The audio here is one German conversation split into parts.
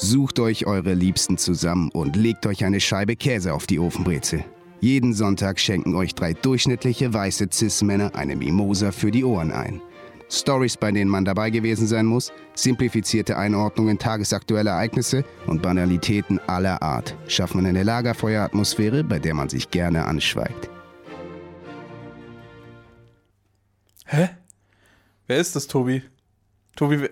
Sucht euch eure Liebsten zusammen und legt euch eine Scheibe Käse auf die Ofenbrezel. Jeden Sonntag schenken euch drei durchschnittliche weiße Cis-Männer eine Mimosa für die Ohren ein. Stories, bei denen man dabei gewesen sein muss, simplifizierte Einordnungen tagesaktueller Ereignisse und Banalitäten aller Art schaffen eine Lagerfeueratmosphäre, bei der man sich gerne anschweigt. Hä? Wer ist das, Tobi? Tobi, wer-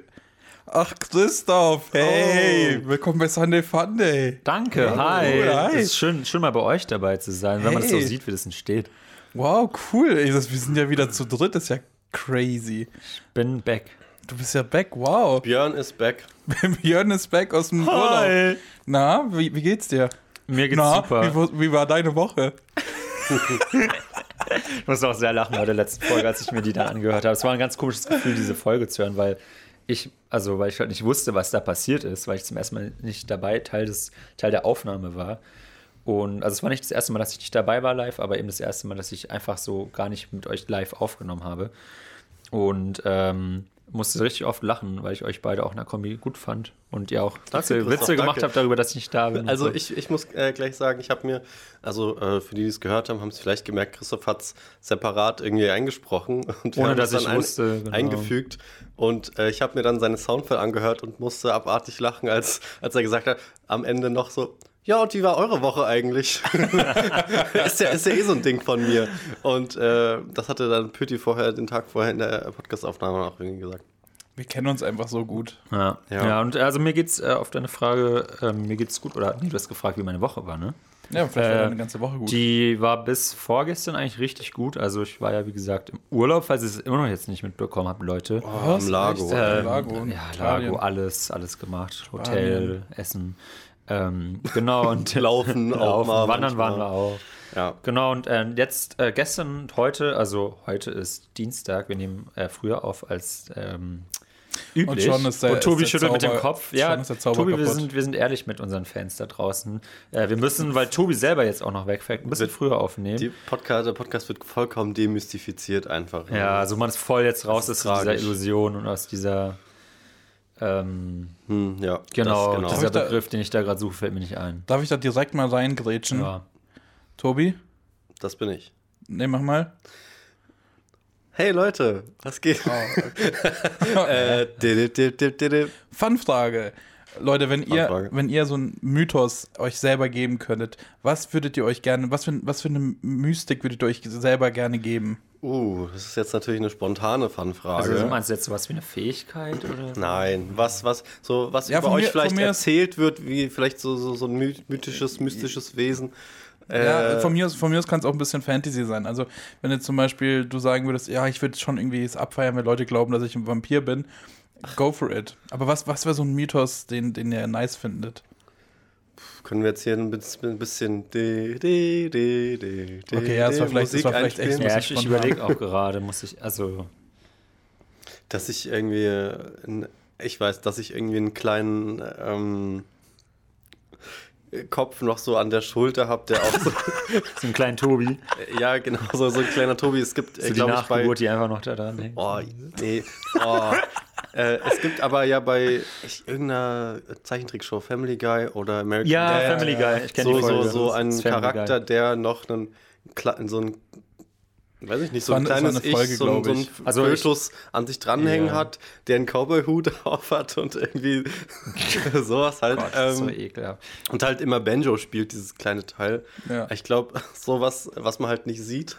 ach Christoph, hey, willkommen bei Sunday Fun Day. Danke, Hey, hi. hi. Es ist schön, schön mal bei euch dabei zu sein, wenn man das so Hey. sieht, wie das entsteht. Wow, cool. Ey, das, wir sind ja wieder zu dritt, das ist ja crazy. Bin back. Du bist ja back, wow. Björn ist back. Björn ist back aus dem Urlaub. Na, wie, wie geht's dir? Mir geht's Na, super. Wie, wie war deine Woche? Ich muss auch sehr lachen bei der letzten Folge, als ich mir die dann angehört habe. Es war ein ganz komisches Gefühl, diese Folge zu hören, weil ich, also weil ich halt nicht wusste, was da passiert ist, weil ich zum ersten Mal nicht dabei Teil des, Teil der Aufnahme war. Und also es war nicht das erste Mal, dass ich nicht dabei war live, aber eben das erste Mal, dass ich einfach so gar nicht mit euch live aufgenommen habe. Und ähm, musste richtig oft lachen, weil ich euch beide auch in der Kombi gut fand und ihr auch Witze, Christoph, Witze gemacht habt darüber, dass ich nicht da bin. Also so. ich, ich muss äh, gleich sagen, ich habe mir, also äh, für die, die es gehört haben, haben es vielleicht gemerkt, Christoph hat es separat irgendwie eingesprochen und Ohne, dass ich dann wusste, genau. eingefügt und äh, ich habe mir dann seine Soundfile angehört und musste abartig lachen, als, als er gesagt hat, am Ende noch so, ja, und wie war eure Woche eigentlich? ist, ja, ist ja eh so ein Ding von mir. Und äh, das hatte dann Pütti vorher, den Tag vorher in der Podcastaufnahme auch irgendwie gesagt. Wir kennen uns einfach so gut. Ja. Ja. ja, und also mir geht's äh, auf deine Frage, ähm, mir geht's gut, oder nee, du hast gefragt, wie meine Woche war, ne? Ja, vielleicht war Äh, deine ganze Woche gut. Die war bis vorgestern eigentlich richtig gut. Also ich war ja, wie gesagt, im Urlaub, falls ihr es immer noch jetzt nicht mitbekommen habt, Leute. Was? am Lago. Äh, Am Lago und ja, Italien. Lago, alles, alles gemacht. Hotel, Essen. Ähm, genau, und Laufen auch mal Wandern manchmal. waren wir auch. Ja. Genau, und äh, jetzt, äh, gestern und heute, also heute ist Dienstag, wir nehmen äh, früher auf als ähm, üblich. Und schon ist der- Und Tobi schüttelt mit dem Zauber- Kopf. Ja, Tobi, wir sind, wir sind ehrlich mit unseren Fans da draußen. Äh, wir müssen, weil Tobi selber jetzt auch noch wegfällt, ein bisschen Wird- früher aufnehmen. Die Podcast, der Podcast wird vollkommen demystifiziert einfach. ja, also man ist voll jetzt raus aus dieser. Illusion und aus dieser, ähm, Hm, ja, genau, das, genau. dieser ich da- Begriff, den ich da gerade suche, fällt mir nicht ein. Darf ich da direkt mal reingrätschen? Ja. Tobi? das bin ich. Ne, mach mal. Hey Leute, was geht? Oh, äh, di- di- Fun-Frage. Leute, wenn ihr, wenn ihr so einen Mythos euch selber geben könntet, was würdet ihr euch gerne, was für, was für eine Mystik würdet ihr euch selber gerne geben? uh, das ist jetzt natürlich eine spontane Fanfrage. Also meinst du jetzt sowas wie eine Fähigkeit? Oder? Nein, was, was, so, was Ja, über von euch mir- vielleicht erzählt wird, wie vielleicht so, so, so ein my- mythisches, mystisches Wesen. Ja, Äh, von mir aus, von mir aus kann es auch ein bisschen Fantasy sein. Also, wenn jetzt zum Beispiel du sagen würdest, ja, ich würde schon irgendwie es abfeiern, wenn Leute glauben, dass ich ein Vampir bin, go for it. Aber was, was wäre so ein Mythos, den, den ihr nice findet? können wir jetzt hier ein bisschen, ein bisschen di- di- di- di- di- Okay, ja, das war vielleicht- das war vielleicht echt Ja, ich, ich überlege auch gerade, muss ich, also Dass ich irgendwie, ein- ich weiß, dass ich irgendwie einen kleinen ähm, Kopf noch so an der Schulter habe, der auch so, so einen kleinen Tobi, ja genau, so, so ein kleiner Tobi. Es gibt, so glaube ich, bei, die einfach noch da dran hängt. oh, nee, oh. Äh, es gibt aber ja bei ich, irgendeiner Zeichentrickshow, Family Guy oder American Ja, Dad, Family Guy, ich kenne so, die Folge. so, so einen Charakter, der noch einen, so ein Weiß ich nicht, so War ein eine- kleines war eine Folge, Ich, so, ein- so ein. Also ich- Fötus an sich dranhängen Ja. hat, der einen Cowboy-Hut auf hat und irgendwie sowas halt. Gott, das ist so ähm, ekelhaft. und halt immer Banjo spielt, dieses kleine Teil. Ja. Ich glaube, sowas, was man halt nicht sieht,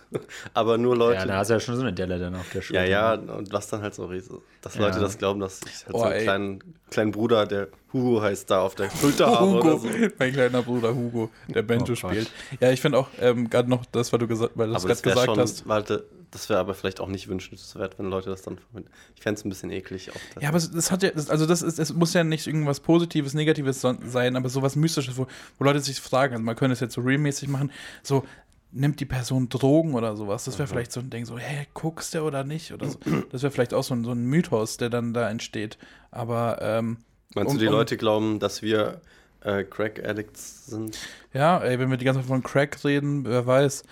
aber nur Leute. Ja, da hast du ja schon so eine Delle dann auf der Schulter. Ja, ja, und was dann halt so riesig, dass Ja. Leute das glauben, dass ich halt Oh, so einen ey. kleinen, kleinen Bruder, der Hugo heißt, da auf der Schulter habe oder Hugo, so. mein kleiner Bruder Hugo, der Banjo Oh spielt. Ja, ich finde auch ähm, gerade noch das, was du gesagt, weil das gerade gesagt schon, hast. warte, das wäre aber vielleicht auch nicht wünschenswert, wenn Leute das dann verwenden. Ich fände es ein bisschen eklig. Auch Ja, aber es, das hat ja, das, also das ist, es muss ja nicht irgendwas Positives, Negatives sein, aber sowas Mystisches, wo, wo Leute sich fragen, also man könnte es jetzt so realmäßig machen, so nimmt die Person Drogen oder sowas. Das wäre vielleicht so ein Ding, so, hä, guckst du oder nicht? Oder so. Das wäre vielleicht auch so ein, so ein Mythos, der dann da entsteht. Aber ähm, Meinst um- du, die um- Leute glauben, dass wir äh, Crack-Addicts sind? Ja, ey, wenn wir die ganze Zeit von Crack reden, wer weiß.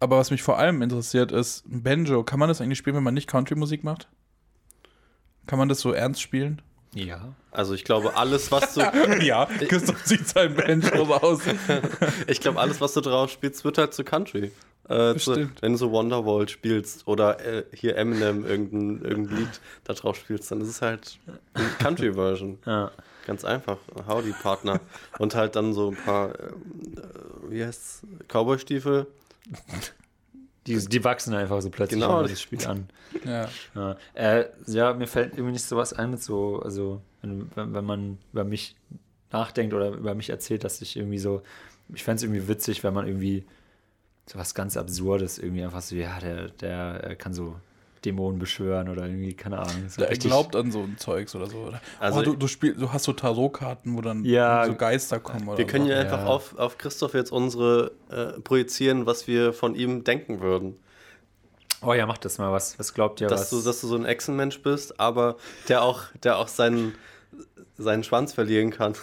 Aber was mich vor allem interessiert ist, ein Banjo, kann man das eigentlich spielen, wenn man nicht Country-Musik macht? Kann man das so ernst spielen? Ja. Also ich glaube, alles, was du, ja, Christoph zieht seinen Bench aus. ich glaube, alles, was du drauf spielst, wird halt zu Country. Äh, zu, wenn du so Wonderwall spielst oder äh, hier Eminem irgendein, irgendein Lied da drauf spielst, dann ist es halt eine Country-Version. Ja. Ganz einfach. Howdy, Partner. Und halt dann so ein paar, äh, wie heißt's, Cowboy-Stiefel. Die, die wachsen einfach so plötzlich Genau. genau. das Spiel an. Ja. Ja. Äh, ja, mir fällt irgendwie nicht sowas ein mit so, also wenn, wenn, wenn man über mich nachdenkt oder über mich erzählt, dass ich irgendwie so, ich fände es irgendwie witzig, wenn man irgendwie so was ganz Absurdes irgendwie einfach so, ja, der, der äh, kann so Dämonen beschwören oder irgendwie, keine Ahnung. So Er glaubt an so ein Zeugs oder so. Oder? Also- oh, du, du, spiel, du hast so Tarotkarten, wo dann Ja. so Geister kommen. Oder Wir können so. ja einfach Ja. auf, auf Christoph jetzt unsere äh, projizieren, was wir von ihm denken würden. Oh ja, macht das mal was. Was glaubt ihr, Dass was? du, dass du so ein Echsenmensch bist, aber der auch, der auch seinen, seinen Schwanz verlieren kann.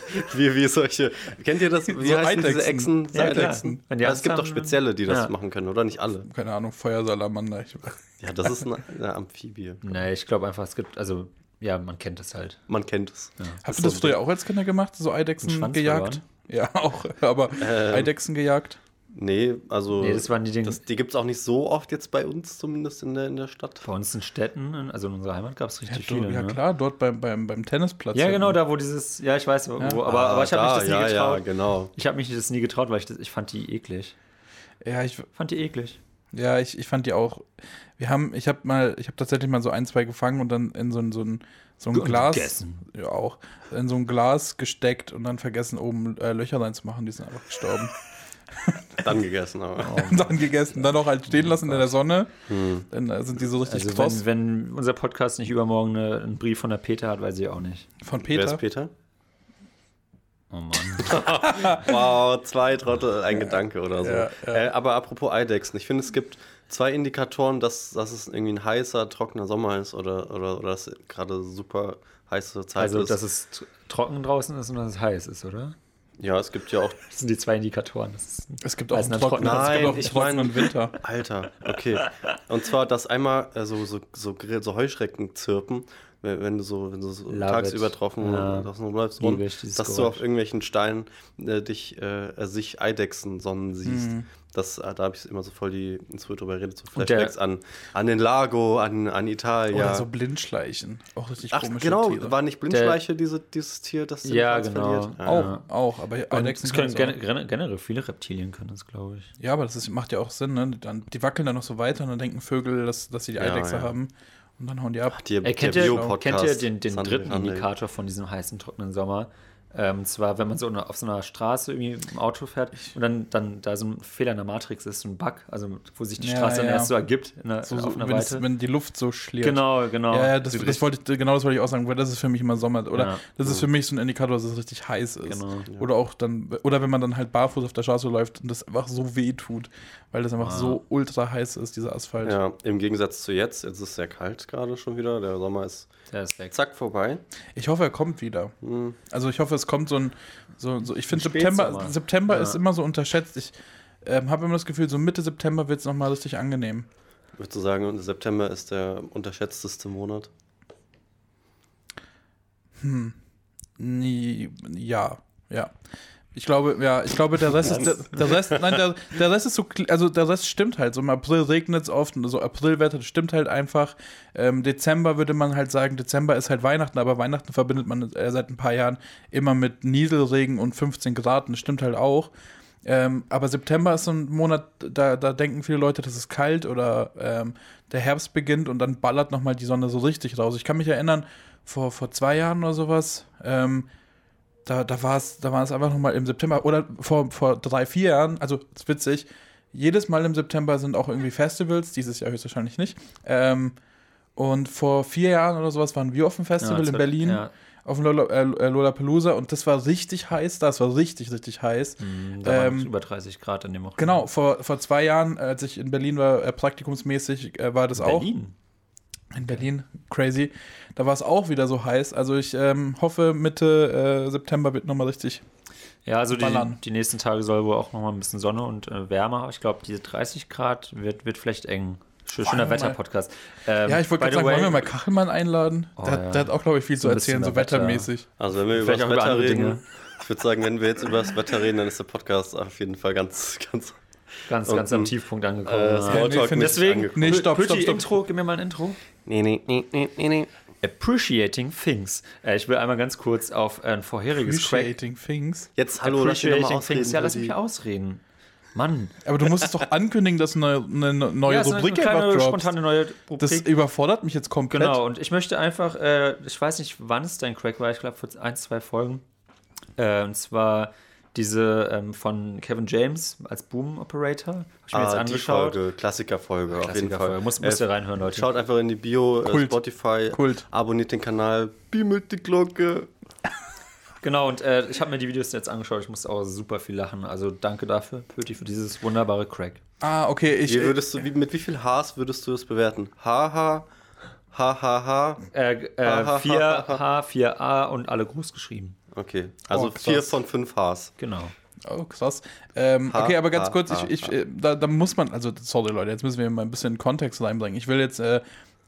Wie, wie solche. Kennt ihr das? Wie So heißen diese Eidechsen. Echsen? Ja, klar. Eidechsen? Wenn die Aber es gibt doch spezielle, die das ja. machen können, oder nicht alle? Keine Ahnung, Feuersalamander. Ich, Ja, das ist eine, eine Amphibie. nee, ich glaube einfach, es gibt, also, ja, man kennt es halt. Man kennt es. Habt ihr das früher auch als Kinder gemacht? So Eidechsen gejagt? Ja, auch. Aber Ähm. Eidechsen gejagt? Nee, also. Nee, das waren die Dinge. das, die gibt es auch nicht so oft jetzt bei uns, zumindest in der, in der Stadt. Bei uns in Städten, in- also in unserer Heimat gab es Ja, richtig du, viele. ja ne? klar, dort beim, beim, beim Tennisplatz. Ja, genau, da wo dieses, ja, ich weiß, wo, Ja. aber, aber ich habe mich Ah, das ja, nie getraut. Ja, genau. Ich habe mich das nie getraut, weil ich, das, ich fand die eklig. Ja, ich, Fand die eklig. ja ich, ich fand die auch. Wir haben, ich habe mal, ich habe tatsächlich mal so ein, zwei gefangen und dann in so ein, so ein, so ein Und Glas. gegessen. Ja, auch. In so ein Glas gesteckt und dann vergessen, oben äh, Löcher reinzumachen. Die sind einfach gestorben. Dann gegessen, aber. Und dann gegessen. Dann auch halt stehen lassen in der Sonne. Dann äh, sind die so richtig Also kross. wenn, wenn unser Podcast nicht übermorgen eine, einen Brief von der Peter hat, weiß ich auch nicht. Von Wer Peter. ist Peter? Oh Mann. Wow, zwei Trottel, ein Gedanke oder so. Ja, ja. Äh, aber apropos Eidechsen, ich finde, es gibt zwei Indikatoren, dass, dass es irgendwie ein heißer, trockener Sommer ist oder, oder, oder dass gerade super heiße Zeit Also, ist. dass es trocken draußen ist und dass es heiß ist, oder? Ja, es gibt ja auch. Das sind die zwei Indikatoren. Das ist, Es gibt auch einen gibt Nein, auch ich trockenen mein- Winter. Alter, okay. Und zwar, dass einmal äh, so, so, so, Grill- so Heuschrecken zirpen, wenn, wenn du so, wenn du so Love tagsüber it. draußen Ja. draußen rumläufst Liebe und ich, dieses dass du auf Geräusch. irgendwelchen Steinen äh, dich, äh, äh, sich Eidechsen sonnen siehst. Mhm. Das, äh, da habe ich immer so voll die, ins früher drüber redet, so Flashbacks an, an den Lago, an, an Italien. Oder so Blindschleichen. Auch richtig Ach, komische genau, Tiere. war nicht Blindschleiche diese, dieses Tier, das den Ja, genau. verliert? Ja. auch, Ja. auch, aber Eidechsen es können können gen gen generell viele Reptilien können das, glaube ich. Ja, aber das ist, macht ja auch Sinn, ne? Dann, die wackeln dann noch so weiter und dann denken Vögel, dass, dass sie die Ja, Eidechse ja. haben. Und dann hauen die ab. Die, Ey, kennt, der ihr, kennt ihr den, den dritten Randall. Indikator von diesem heißen, trockenen Sommer? Ähm, zwar, wenn man so auf so einer Straße irgendwie im Auto fährt und dann, dann da so ein Fehler in der Matrix ist, so ein Bug, also wo sich die Ja, Straße dann ja. erst so ergibt in der, So, so, auf einer wenn, es, wenn die Luft so schliert. Genau, genau. Ja, ja das, das wollte ich, genau das wollte ich auch sagen, weil das ist für mich immer Sommer. Oder Ja. das ist für mich so ein Indikator, dass es richtig heiß ist. Genau. Oder auch dann, oder wenn man dann halt barfuß auf der Straße läuft und das einfach so weh tut, weil das einfach Ah. so ultra heiß ist, dieser Asphalt. Ja, im Gegensatz zu jetzt, jetzt ist es sehr kalt gerade schon wieder, der Sommer ist Der ist weg. zack vorbei. Ich hoffe, er kommt wieder. Hm. Also ich hoffe, es kommt so ein, so, so ich finde September. September Ja. ist immer so unterschätzt. Ich ähm, habe immer das Gefühl, so Mitte September wird es nochmal richtig angenehm. Würdest du sagen, September ist der unterschätzteste Monat? Nie, ja, ja. Ich glaube, ja, ich glaube, der Rest ist, der, der Rest, nein, der, der Rest ist so, also der Rest stimmt halt. So im April regnet es oft, und so Aprilwetter, das stimmt halt einfach. Ähm, Dezember würde man halt sagen, Dezember ist halt Weihnachten, aber Weihnachten verbindet man äh, seit ein paar Jahren immer mit Nieselregen und 15 Grad, das stimmt halt auch. Ähm, aber September ist so ein Monat, da, da denken viele Leute, das ist kalt oder ähm, der Herbst beginnt und dann ballert nochmal die Sonne so richtig raus. Ich kann mich erinnern, vor, vor zwei Jahren oder sowas, ähm, da, da war es da war es einfach nochmal im September oder vor, vor drei, vier Jahren, also ist witzig, jedes Mal im September sind auch irgendwie Festivals, dieses Jahr höchstwahrscheinlich nicht. Ähm, und vor vier Jahren oder sowas waren wir auf dem Festival das in Berlin, Ja, auf dem Lola, äh, Lollapalooza und das war richtig heiß, das war richtig, richtig heiß. mh, da waren Ähm, es über 30 Grad in dem Wochen. Genau, vor, vor zwei Jahren, als ich in Berlin war, äh, praktikumsmäßig, äh, war das auch. Berlin. In Berlin, crazy. Da war es auch wieder so heiß. Also ich ähm, hoffe, Mitte äh, September wird nochmal richtig. Ja, also die, die nächsten Tage soll wohl auch noch mal ein bisschen Sonne und äh, wärmer. Ich glaube, diese 30 Grad wird, wird vielleicht eng Schön- Schöner Wollen Wetter-Podcast. Ähm, Ja, ich wollte gerade sagen, wollen way- wir mal Kachelmann einladen? Oh, der, ja. der hat auch, glaube ich, viel So zu erzählen, so über Wetter. wettermäßig. Also wenn wir über Vielleicht das über Wetter andere reden, Dinge. ich würde sagen, wenn wir jetzt über das Wetter reden, dann ist der Podcast auf jeden Fall ganz, ganz. Ganz, Und ganz am Tiefpunkt angekommen. Äh, ja. Ich- Deswegen, angekommen. Nee, stopp, stopp, stopp. Intro, gib mir mal ein Intro. Nee, nee, nee, nee, nee, nee. Appreciating Things. Äh, ich will einmal ganz kurz auf ein vorheriges Crack. Appreciating things. Jetzt hallo, lass mich nochmal Appreciating ausreden. Things. Ja, lass mich ausreden. Mann. Aber du musst es doch ankündigen, dass eine, eine neue ja, so Rubrik eine kleine, spontane neue Rubrik. Das überfordert mich jetzt komplett. Genau, und ich möchte einfach, äh, ich weiß nicht, wann es dein Crack war, ich glaube vor ein, zwei Folgen. Äh, und zwar diese ähm, von Kevin James als Boom Operator. Hab ich mir jetzt Ah, die angeschaut. Folge, Klassikerfolge, auf jeden Klassikerfolge. Fall. Muss- müsst ihr reinhören, Leute. Schaut einfach in die Bio, äh, Kult. Spotify, Kult. abonniert den Kanal, bimmelt die Glocke. Genau, und äh, ich habe mir die Videos jetzt angeschaut. Ich musste auch super viel lachen. Also danke dafür, Pöti, für dieses wunderbare Crack. Ah, okay. Ich, Wie würdest du, wie, mit wie viel Hs würdest du es bewerten? Haha, hahaha. Äh, äh, 4H, 4A und alle groß geschrieben. Okay, also Oh, vier von fünf Hs. Genau. Oh, krass. Ähm, Ha, okay, aber ganz ha, kurz, ha, ich, ich, äh, da, da muss man, also sorry Leute, jetzt müssen wir mal ein bisschen Kontext reinbringen. Ich will jetzt äh,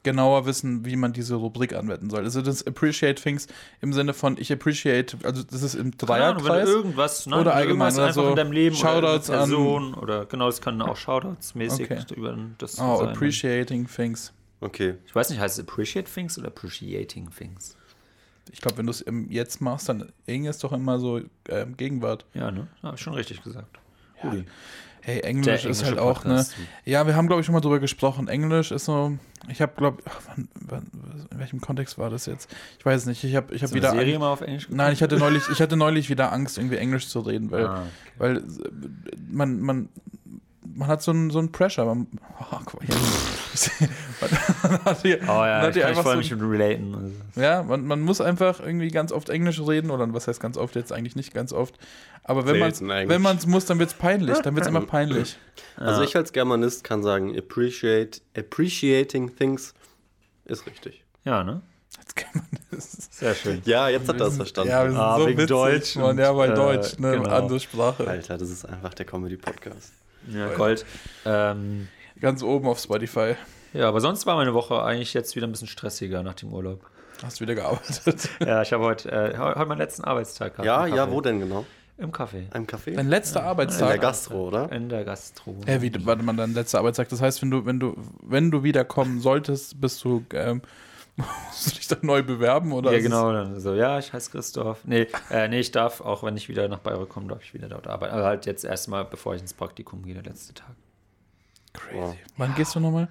genauer wissen, wie man diese Rubrik anwenden soll. Also das Appreciate Things im Sinne von ich appreciate, also das ist im Keine Ahnung, wenn du Dreierkreis. irgendwas, ne, Oder allgemein irgendwas oder einfach so in deinem Leben Shoutouts oder an- Person oder genau, das können auch Shoutouts mäßig Okay. über das Oh, sein. appreciating things. Okay. Ich weiß nicht, heißt es appreciate things oder appreciating things? Ich glaube, wenn du es Jetzt machst, dann Eng ist doch immer so ähm, Gegenwart. Ja, ne? Habe ich schon richtig gesagt. Rudi. Hey, Englisch ist halt auch, ne? Podcast. Ja, wir haben, glaube ich, schon mal drüber gesprochen. Englisch ist so, ich habe, glaube in welchem Kontext war das jetzt? Ich weiß nicht. Ich habe ich hab wieder. eine Serie mal auf Englisch geguckt? Nein, ich hatte neulich, ich hatte neulich wieder Angst, irgendwie Englisch zu reden, weil, Ah, okay. weil äh, man, man, man hat so einen so einen Pressure. Man, oh, guck mal hier. man hat hier, Oh man ja, hat ich hier kann mich so, mich mit relaten. Also, ja, man, man muss einfach irgendwie ganz oft Englisch reden oder was heißt ganz oft jetzt eigentlich nicht ganz oft. Aber wenn man man es muss, dann wird es peinlich. Dann wird es immer peinlich. Also ich als Germanist kann sagen, appreciate, appreciating things ist richtig. ja, ne? Man das. Sehr schön. Ja, jetzt hat er es verstanden. Ja, wir sind Ah, so wegen witzig, Deutsch Mann. und, Ja, weil äh, Deutsch, ne? genau. Andere Sprache. Alter, das ist einfach der Comedy-Podcast. Ja, Gold. Ähm, Ganz oben auf Spotify. ja, aber sonst war meine Woche eigentlich jetzt wieder ein bisschen stressiger nach dem Urlaub. Hast wieder gearbeitet. Ja, ich habe heute, äh, heute meinen letzten Arbeitstag gehabt. Ja, im ja, wo denn genau? Im Café. Einem Café? Dein letzter In der Arbeitstag. Gastro, oder? In der Gastro. Hä, wie, warte mal, dein letzter Arbeitstag. Das heißt, wenn du, wenn du, wenn du wiederkommen solltest, bist du, ähm, musst du dich dann neu bewerben oder? ja, genau. So, ja, ich heiße Christoph. Nee, äh, nee, ich darf, auch wenn ich wieder nach Bayreuth komme, darf ich wieder dort arbeiten. Aber halt jetzt erstmal, bevor ich ins Praktikum gehe, der letzte Tag. Crazy. Wow. Wann gehst du nochmal?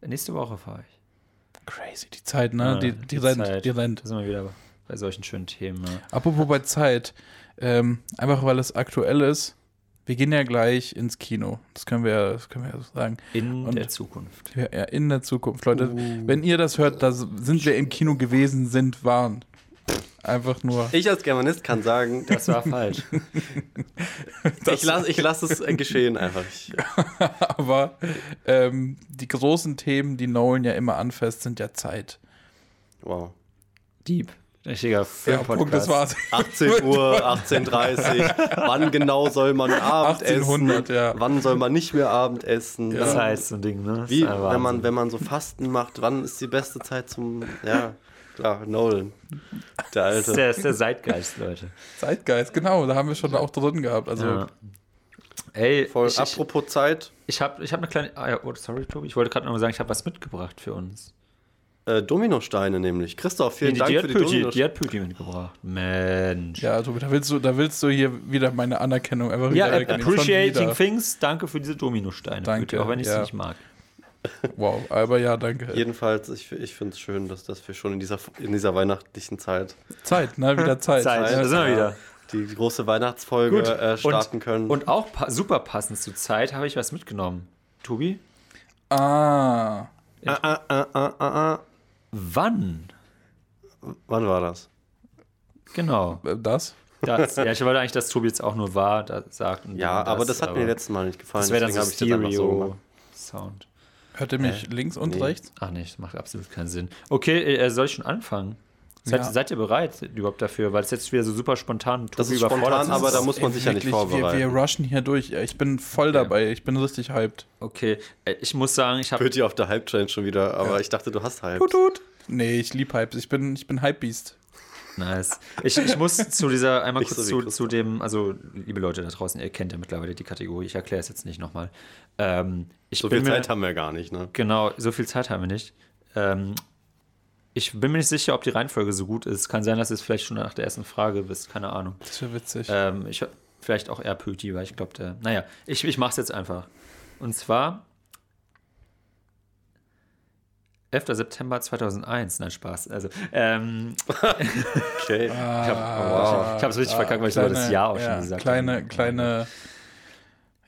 Nächste Woche fahre ich. Crazy. Die Zeit, ne? Ja, die, die, die rennt, Zeit. die rennt. Da sind wir wieder bei solchen schönen Themen. Ne? Apropos bei Zeit, ähm, einfach weil es aktuell ist, wir gehen ja gleich ins Kino. Das können wir, das können wir ja so sagen. In Und- der Zukunft. Ja, ja, in der Zukunft. Leute, wenn ihr das hört, da sind wir im Kino gewesen, sind, waren. Einfach nur. Ich als Germanist kann sagen, Das war falsch. ich lasse ich lass es geschehen einfach. Ich, Aber ähm, die großen Themen, die Nolan ja immer anfasst, sind ja Zeit. wow. Dieb. Richtiger Ja, Filmpodcast. Punkt, das war's. 18 Uhr, 18.30 Uhr. Wann genau soll man Abend 1800, essen? ja. Wann soll man nicht mehr Abend essen? Das Ja. heißt so ein Ding, ne? Das Wie, wenn man, wenn man so Fasten macht, wann ist die beste Zeit zum. Ja, klar, Nolan. Der das ist Alte. der, ist der Zeitgeist, Leute. Zeitgeist, genau, da haben wir schon auch drin gehabt. Also, Ja. Ey, Voll, ich, ich, apropos Zeit, ich habe ich hab eine kleine. Ah, ja, oh, sorry, Tobi. Ich wollte gerade noch mal sagen, ich habe was mitgebracht für uns. Äh, Dominosteine nämlich. Christoph, vielen die, Dank die, für hat die Püti, Dominosteine. die hat Püti mitgebracht. Mensch. ja, Tobi, da willst du, da willst du hier wieder meine Anerkennung einfach Ja, wieder. Schon appreciating wieder. things. Danke für diese Dominosteine. Danke, Püti, auch wenn ich ja. sie nicht mag. Wow, aber ja, danke. Jedenfalls, ich, ich finde es schön, dass, dass wir schon in dieser, in dieser weihnachtlichen Zeit Zeit, ne? Wieder Zeit. Zeit, Ja, da sind wir wieder. die große Weihnachtsfolge Gut. äh, starten und, können. Und auch pa super passend zur Zeit habe ich was mitgenommen. Tobi? Ah. ah, ah, ah, ah, ah, ah. Wann? Wann war das? Genau. äh, Das? Das, ja, ich wollte eigentlich, dass Tobi jetzt auch nur war, da sagt. und Ja, das, aber das hat mir letztes Mal nicht gefallen. Das wäre dann so deswegen habe ich das einfach so. Stereo-Sound. Hört ihr mich links und nee. rechts? Ach nee, das macht absolut keinen Sinn. Okay, äh, soll ich schon anfangen? Seid, Ja. seid ihr bereit überhaupt dafür? Weil es jetzt wieder so super spontan Das ist überfordert spontan, ist. aber da muss man sich ja nicht wirklich- Wir, wir vorbereiten. rushen hier durch. Ich bin voll dabei. Ich bin richtig hyped. Okay, äh, ich muss sagen, ich habe Hört ihr auf der Hype-Train schon wieder, aber ich dachte, du hast Hype. Tut, tut. Nee, ich lieb Hypes. Ich bin, ich bin Hypebeast. Nice. Ich, ich muss zu dieser einmal Nicht kurz so zu, zu dem, also liebe Leute da draußen, ihr kennt ja mittlerweile die Kategorie, ich erkläre es jetzt nicht nochmal. Ähm, ich So bin viel mir, Zeit haben wir gar nicht, ne? Genau, so viel Zeit haben wir nicht. Ähm, ich bin mir nicht sicher, ob die Reihenfolge so gut ist. Kann sein, dass ihr es vielleicht schon nach der ersten Frage wisst, keine Ahnung. Das wäre witzig. Ähm, ich, vielleicht auch eher Pöti, weil ich glaube, der. Naja, ich, ich mache es jetzt einfach. Und zwar 11. September 2001. Nein, Spaß. Also, ähm, Okay. ich habe es richtig verkackt, weil ich sogar das Jahr auch schon ja, gesagt kleine, habe. Kleine,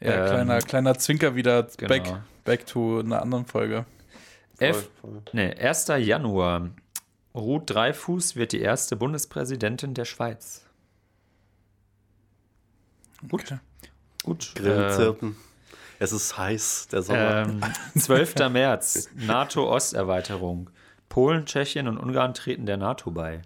ja, Ähm, kleiner, kleiner Zwinker wieder genau. back, back to einer anderen Folge. Elf, Voll, voll. nee, 1. Januar. Ruth Dreifuß wird die erste Bundespräsidentin der Schweiz. Gut. Gut. Grillenzirpen. es ist heiß, der Sommer. Ähm, 12. März, NATO-Osterweiterung. Polen, Tschechien und Ungarn treten der NATO bei.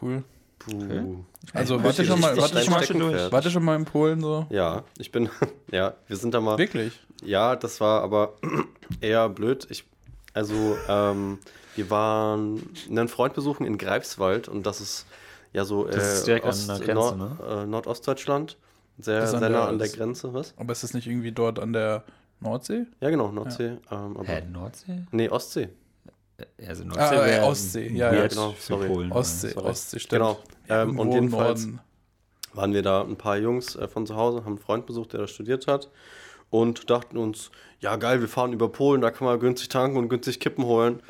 Cool. Puh. Also, warte ich- schon mal, warte ich- schon mal, durch. warte schon mal in Polen so. Ja, ich bin, ja, wir sind da mal. Wirklich? Ja, das war aber eher blöd. Ich, also, ähm, wir waren einen Freund besuchen in Greifswald und das ist ja so äh, Das ist direkt an Ost, der Grenze, Nord, ne? äh, Nordostdeutschland. Sehr, sehr nah der- an der Grenze, was? Aber ist das nicht irgendwie dort an der Nordsee? Ja, genau, Nordsee. Ähm, aber, Hä, Nordsee? Nee, Ostsee. Also Ah, äh, wär Ostsee, ja, ja, genau, sorry. Polen. Ostsee, sorry. Ostsee, stimmt. Genau. Ähm, und jedenfalls Norden. waren wir da ein paar Jungs äh, von zu Hause, haben einen Freund besucht, der da studiert hat und dachten uns, ja geil, wir fahren über Polen, da kann man günstig tanken und günstig Kippen holen.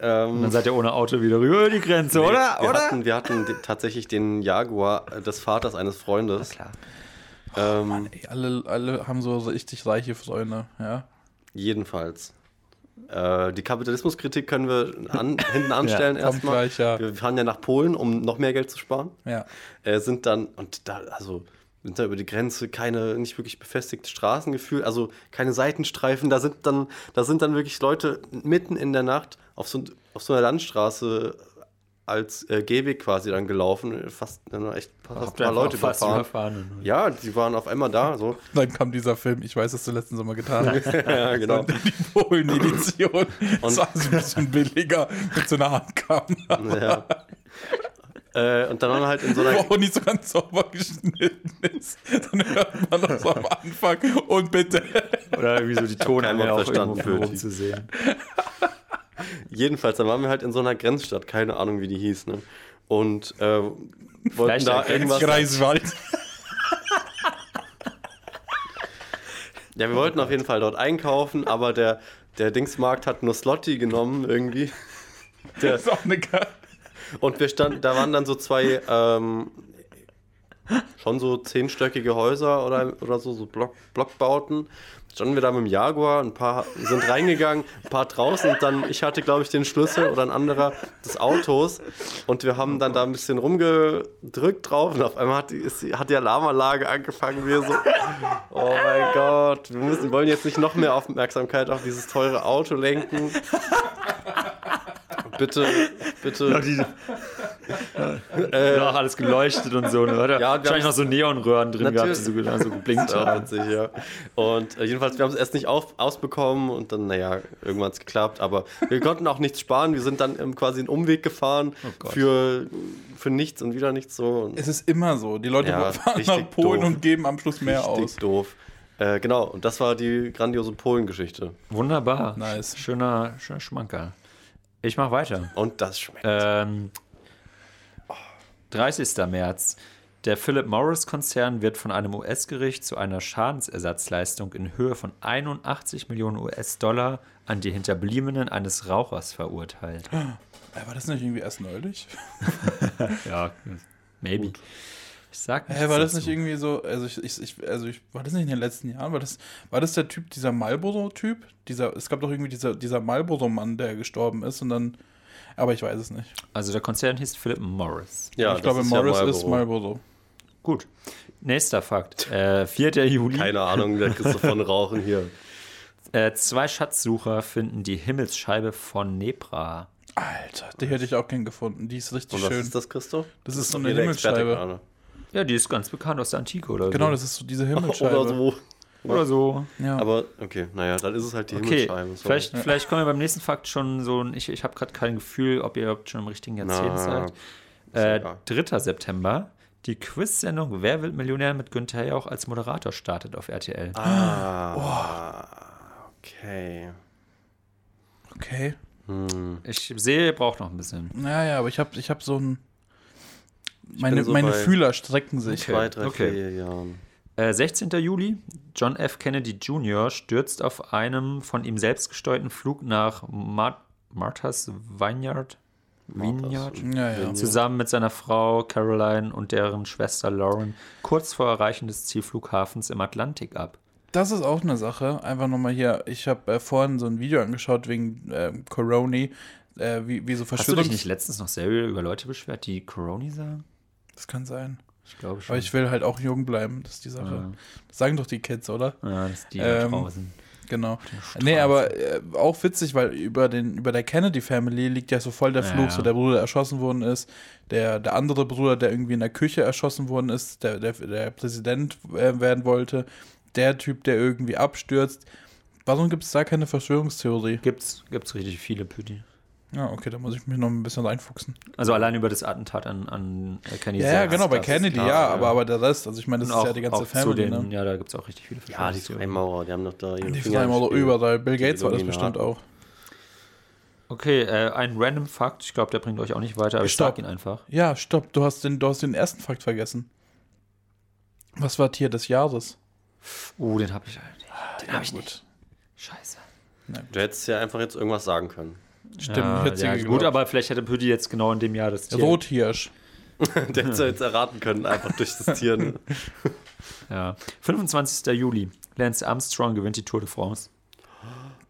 Ähm, Dann seid ihr ohne Auto wieder rüber die Grenze, nee, oder? Wir oder? hatten, wir hatten tatsächlich den Jaguar äh, des Vaters eines Freundes. Klar. Ähm, Ey, alle, alle haben so richtig reiche Freunde, ja. jedenfalls. Äh, die Kapitalismuskritik können wir an, hinten anstellen kommt erstmal. gleich, ja. Wir fahren ja nach Polen, um noch mehr Geld zu sparen. Ja. äh, sind dann, und da, also sind da über die Grenze keine nicht wirklich befestigte Straßen gefühlt, also keine Seitenstreifen, da sind dann, da sind dann wirklich Leute mitten in der Nacht auf so, auf so einer Landstraße als äh, Gehweg quasi dann gelaufen, fast äh, echt fast ein paar Leute fast überfahren. überfahren. Ja, die waren auf einmal da, so. Dann kam dieser Film, ich weiß, was du letzten Sommer getan hast. ja, genau. Die Polen-Edition. Das war so ein bisschen billiger mit so einer Handkamera, ja. äh, und dann halt in so wo einer auch nicht so ganz sauber geschnitten ist. Dann hört man das am Anfang. Und bitte. Oder irgendwie so die auch verstanden, rumzusehen. Jedenfalls, dann waren wir halt in so einer Grenzstadt, keine Ahnung, wie die hieß, ne? Und äh, wollten Vielleicht da irgendwas. Greifswald. Ja, wir wollten auf jeden Fall dort einkaufen, aber der, der Dingsmarkt hat nur Slotty genommen irgendwie. Der, Das ist auch eine Ge und wir standen, da waren dann so zwei, ähm, schon so zehnstöckige Häuser oder, oder so, so Block, Blockbauten. Standen wir da mit dem Jaguar, ein paar sind reingegangen, ein paar draußen und dann, ich hatte glaube ich den Schlüssel oder ein anderer des Autos und wir haben dann da ein bisschen rumgedrückt drauf und auf einmal hat die, ist, hat die Alarmanlage angefangen, wir so, oh mein Gott, wir müssen, wollen jetzt nicht noch mehr Aufmerksamkeit auf dieses teure Auto lenken. Bitte, bitte. Ja, auch alles geleuchtet und so. Ne? Oder? Ja, Wahrscheinlich noch so Neonröhren drin gehabt, die so, so geblinkt Ja, haben. ja. Und äh, jedenfalls, wir haben es erst nicht auf, ausbekommen und dann, naja, irgendwann hat es geklappt. Aber wir konnten auch nichts sparen. Wir sind dann ähm, quasi einen Umweg gefahren Gott. für, für nichts und wieder nichts so. Und Es ist immer so. Die Leute Ja, fahren nach Polen doof. und geben am Schluss mehr richtig aus. doof. Äh, genau, und das war die grandiose Polen-Geschichte. Wunderbar. Nice. Schöner, schöner Schmankerl. Ich mach weiter. Und das schmeckt. Ähm, 30. März. Der Philip Morris-Konzern wird von einem US-Gericht zu einer Schadensersatzleistung in Höhe von 81 Millionen US-Dollar an die Hinterbliebenen eines Rauchers verurteilt. War das nicht irgendwie erst neulich? ja, maybe. Ich sag Hä, war das dazu. nicht irgendwie so, also ich, ich, ich, also ich, war das nicht in den letzten Jahren? War das, war das der Typ, dieser Marlboro-Typ? Dieser, es gab doch irgendwie dieser, dieser Marlboro-Mann, der gestorben ist und dann, aber ich weiß es nicht. Also der Konzern hieß Philip Morris. ja, ich glaube, ist Morris ja ist Marlboro. Gut. Nächster Fakt. Äh, 4. Juli. Keine Ahnung, der Christoph von Rauchen hier. Äh, zwei Schatzsucher finden die Himmelsscheibe von Nebra. Alter, die hätte ich auch gern gefunden. Die ist richtig Und was schön. ist das, Christoph? Das ist doch so eine hier Ja, die ist ganz bekannt aus der Antike oder Genau, so. das ist so diese Himmelscheibe. Oder so. Oder so. Ja. Aber okay, naja, dann ist es halt die Okay, Himmelscheibe. sorry. vielleicht, vielleicht kommen wir beim nächsten Fakt schon so, ein- ich, ich habe gerade kein Gefühl, ob ihr überhaupt schon im richtigen Jahrzehnt Na, seid. Äh, egal. 3. September, die Quiz-Sendung Wer wird Millionär mit Günther Jauch als Moderator startet auf RTL. Ah, okay. okay. Hm. Ich sehe, ihr braucht noch ein bisschen. Naja, aber ich habe ich hab so ein. Meine, so meine Fühler strecken sich. Okay. Zwei, drei, okay. vier Jahren. Äh, 16. Juli, John F. Kennedy Jr. stürzt auf einem von ihm selbst gesteuerten Flug nach Mar Martha's Vineyard, Vineyard Ja, ja. zusammen mit seiner Frau Caroline und deren Schwester Lauren kurz vor Erreichen des Zielflughafens im Atlantik ab. Das ist auch eine Sache. Einfach nochmal hier. Ich habe äh, vorhin so ein Video angeschaut wegen ähm, Coroni, äh, wie, wie so Hast du dich nicht letztens noch selber über Leute beschwert, die Coroni sagen? Das kann sein. Ich glaube schon. Aber ich will halt auch jung bleiben. Das ist die Sache. Ja. Das sagen doch die Kids, oder? ja, das ist die Ähm, draußen. Genau. Nee, aber äh, auch witzig, weil über, den, über der Kennedy Family liegt ja so voll der Ja, Fluch, ja. so der Bruder, der erschossen worden ist, der, der andere Bruder, der irgendwie in der Küche erschossen worden ist, der, der, der Präsident äh, werden wollte, der Typ, der irgendwie abstürzt. Warum gibt es da keine Verschwörungstheorie? Gibt's, gibt's richtig viele Pütti. Ja, okay, da muss ich mich noch ein bisschen reinfuchsen. Also allein über das Attentat an, an Kennedy. Ja, ja, genau, bei Kennedy, klar, ja, aber, aber der Rest, also ich meine, das ist auch, ja die ganze Family, den, ne? Ja, da gibt es auch richtig viele Ja, die. Freimaurer, die haben doch da ihre Die Freimaurer überall. Bill Gates war das bestimmt auch. Okay, äh, ein random Fakt. Ich glaube, der bringt euch auch nicht weiter, aber ich Stopp. sag ihn einfach. Ja, stopp, du hast den, du hast den ersten Fakt vergessen. Was war Tier des Jahres? Uh, den habe ich. Den habe ich gut. nicht. Scheiße. Du hättest ja einfach jetzt irgendwas sagen können. Stimmt, ja, ja, gut, aber vielleicht hätte Pütti jetzt genau in dem Jahr das Tier. Rothirsch. Der hätte es ja jetzt erraten können, einfach durch das Tier. ne? Ja. 25. Juli. Lance Armstrong gewinnt die Tour de France.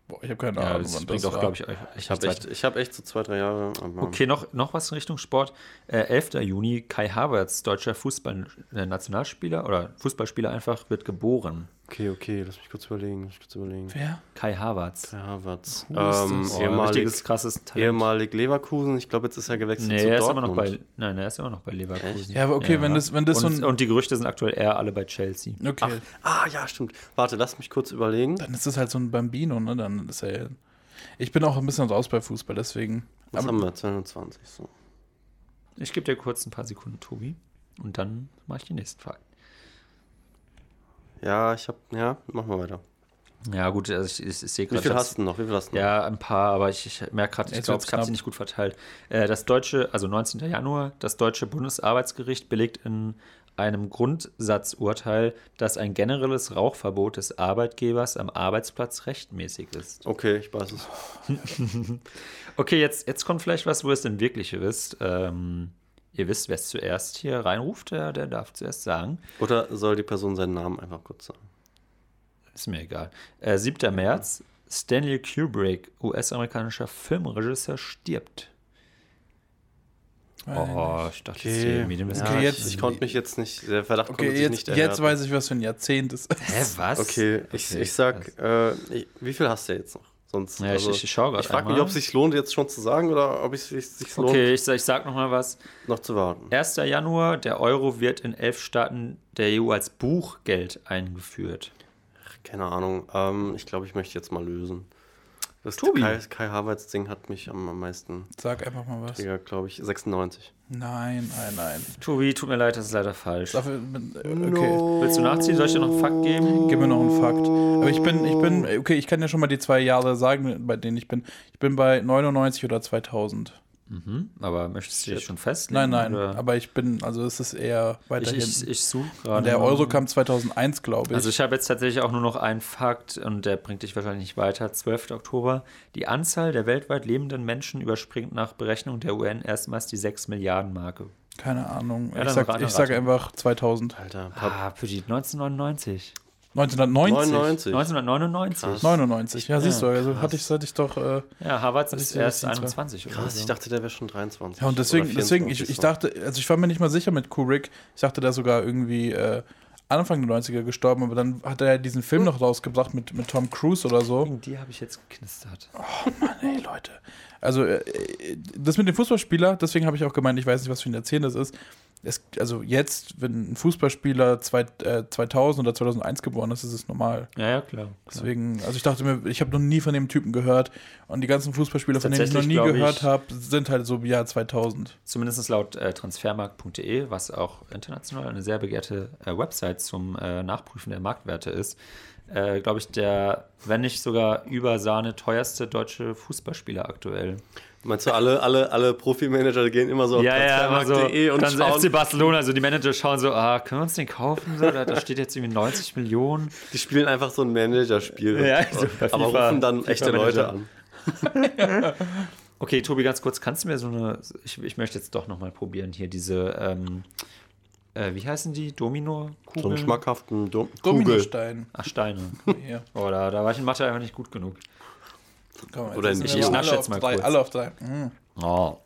Boah, ich habe keine Ja, Ahnung, das wann bringt das auch, war. glaube ich, Ich habe echt, ich hab echt so zwei, drei Jahre. Okay, noch, noch was in Richtung Sport. Äh, 11. Juni, Kai Havertz, deutscher Fußball-Nationalspieler oder Fußballspieler einfach, wird geboren. Okay, okay, lass mich kurz überlegen. Lass mich kurz überlegen. Wer? Kai Havertz. Kai Havertz. Ähm? Oh, ehemalig, richtiges, krasses Talent. ehemalig Leverkusen. Ich glaube, jetzt ist er gewechselt Nee, zu er ist immer Dortmund. noch bei. Nein, er ist immer noch bei Leverkusen. Echt? Ja, aber okay, wenn das- wenn das und, so ein- und die Gerüchte sind aktuell eher alle bei Chelsea. Okay. Ah, ja, stimmt. Warte, lass mich kurz überlegen. Dann ist das halt so ein Bambino, ne? Dann ist er. Ich bin auch ein bisschen raus bei Fußball, deswegen. Was Aber- haben wir? 22. So. Ich gebe dir kurz ein paar Sekunden, Tobi. Und dann mache ich die nächsten Fragen. Ja, ich habe. Ja, machen wir weiter. Ja, gut, also ich, ich, ich sehe Wie gerade. viel dass- hast du noch? Wie viel hast du? Ja, ein paar, aber ich, ich merke gerade, ich Jetzt glaube, ich habe sie nicht gut verteilt. Äh, das deutsche, also 19. Januar, das deutsche Bundesarbeitsgericht belegt in einem Grundsatzurteil, dass ein generelles Rauchverbot des Arbeitgebers am Arbeitsplatz rechtmäßig ist. Okay, ich weiß es. Okay, jetzt, jetzt kommt vielleicht was, wo ihr es denn wirklich wisst. Ähm, ihr wisst, wer es zuerst hier reinruft, der, der darf zuerst sagen. Oder soll die Person seinen Namen einfach kurz sagen? Ist mir egal. Äh, 7. März, Stanley Kubrick, US-amerikanischer Filmregisseur, stirbt. Oh, ich dachte, das wäre irgendwie den. Okay, ich, jetzt- ich konnte mich jetzt nicht, der Verdacht Okay, konnte sich jetzt, nicht jetzt erhärten. weiß ich, was für ein Jahrzehnt ist. Hä, was? Okay, ich, Okay, ich sag, äh, ich, wie viel hast du jetzt noch? Sonst, Ja, ich- ich grad Ich frage mich, ob es sich lohnt, jetzt schon zu sagen oder ob es sich, sich lohnt, Okay, ich, sag- ich sag noch mal was. noch zu warten. 1. Januar, der Euro wird in elf Staaten der EU als Buchgeld eingeführt. Keine Ahnung. Ähm, ich glaube, ich möchte jetzt mal lösen. Das Tobi. Kai, Kai Havertz Ding hat mich am, am meisten, Sag einfach mal was. Digga, glaube ich, 96. Nein, nein, nein. Tobi, tut mir leid, das ist leider falsch. Dafür, äh, okay. Willst du nachziehen? Soll ich dir noch einen Fakt geben? Gib mir noch einen Fakt. Aber ich bin, ich bin, okay, ich kann ja schon mal die zwei Jahre sagen, bei denen ich bin. Ich bin bei 99 oder 2000. Mhm, aber möchtest du dich schon festlegen? Nein, nein, oder? aber ich bin, also es ist eher weiter ich, ich, ich suche Und gerade. der. Euro kam 2001, glaube ich. Also ich habe jetzt tatsächlich auch nur noch einen Fakt und der bringt dich wahrscheinlich nicht weiter. 12. Oktober. Die Anzahl der weltweit lebenden Menschen überspringt nach Berechnung der UN erstmals die 6 Milliarden Marke. Keine Ahnung. Ja, ich dann sag, einfach 2000. Alter, Ah, für die 1999. 1990. 99. 1999. Krass. 99. Ja, siehst du, also krass. hatte ich, hatte ich doch. Äh, Ja, Harvard ist ich erst 16, 21 oder Krass, so. ich dachte, der wäre schon 23. ja, und deswegen, oder deswegen ich, 24 ich dachte, also ich war mir nicht mal sicher mit Kubrick. Ich dachte, der sogar irgendwie äh, Anfang der 90er gestorben, aber dann hat er ja diesen Film noch rausgebracht mit, mit Tom Cruise oder so. Gegen die habe ich jetzt geknistert. Ey, Leute. Also, äh, das mit dem Fußballspieler, deswegen habe ich auch gemeint, ich weiß nicht, was für ein Jahrzehnt das ist. Es, also, jetzt, wenn ein Fußballspieler zwei, äh, 2000 oder 2001 geboren ist, ist es normal. Ja, ja, klar. klar. Deswegen, also ich dachte mir, ich habe noch nie von dem Typen gehört und die ganzen Fußballspieler, von denen ich noch nie gehört habe, sind halt so Jahr 2000. Zumindest laut äh, transfermarkt.de, was auch international eine sehr begehrte äh, Website zum äh, Nachprüfen der Marktwerte ist, äh, glaube ich, der, wenn nicht sogar über Sahne teuerste deutsche Fußballspieler aktuell. Meinst du, alle, alle, alle Profimanager gehen immer so auf transfermarkt.de und dann schauen, FC Barcelona, also die Manager schauen so, ah, können wir uns den kaufen? So, da, da steht jetzt irgendwie 90 Millionen. die spielen einfach so ein Managerspiel. Ja, also aber FIFA rufen dann echte Leute an. Okay, Tobi, ganz kurz, kannst du mir so eine, ich, ich möchte jetzt doch nochmal probieren, hier diese, ähm, äh, wie heißen die? So Domino-Kugeln? einen schmackhaften Kugel. Dominostein. Ach, Steine. Hier. Oh, da, da war ich in Mathe einfach nicht gut genug. Komm, Oder nicht. Ich alle nasche auf jetzt mal drei, kurz. Alle auf drei. Mhm. Oh.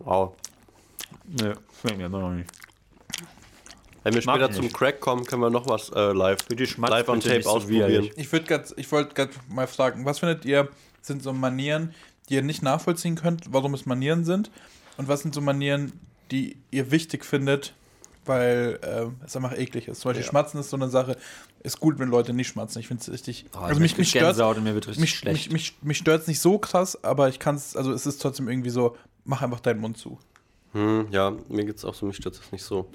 Wow. Nö, schmeckt mir immer noch nicht. Wenn wir Mag später zum. Crack kommen, können wir noch was äh, live, die Schmatz live on Tape so ausprobieren. Ich, grad- ich wollte gerade mal fragen, was findet ihr, sind so Manieren, die ihr nicht nachvollziehen könnt, warum es Manieren sind? Und was sind so Manieren, die ihr wichtig findet, weil äh, es einfach eklig ist? Zum Beispiel Ja. Schmatzen ist so eine Sache, ist gut, wenn Leute nicht schmatzen. Ich finde es richtig. Oh, also mich, mich stört richtig mich, schlecht. mich, mich, mich stört es nicht so krass, aber ich kann es, also es ist trotzdem irgendwie so, mach einfach deinen Mund zu. Hm, ja, mir geht's auch so, mich stört das nicht so.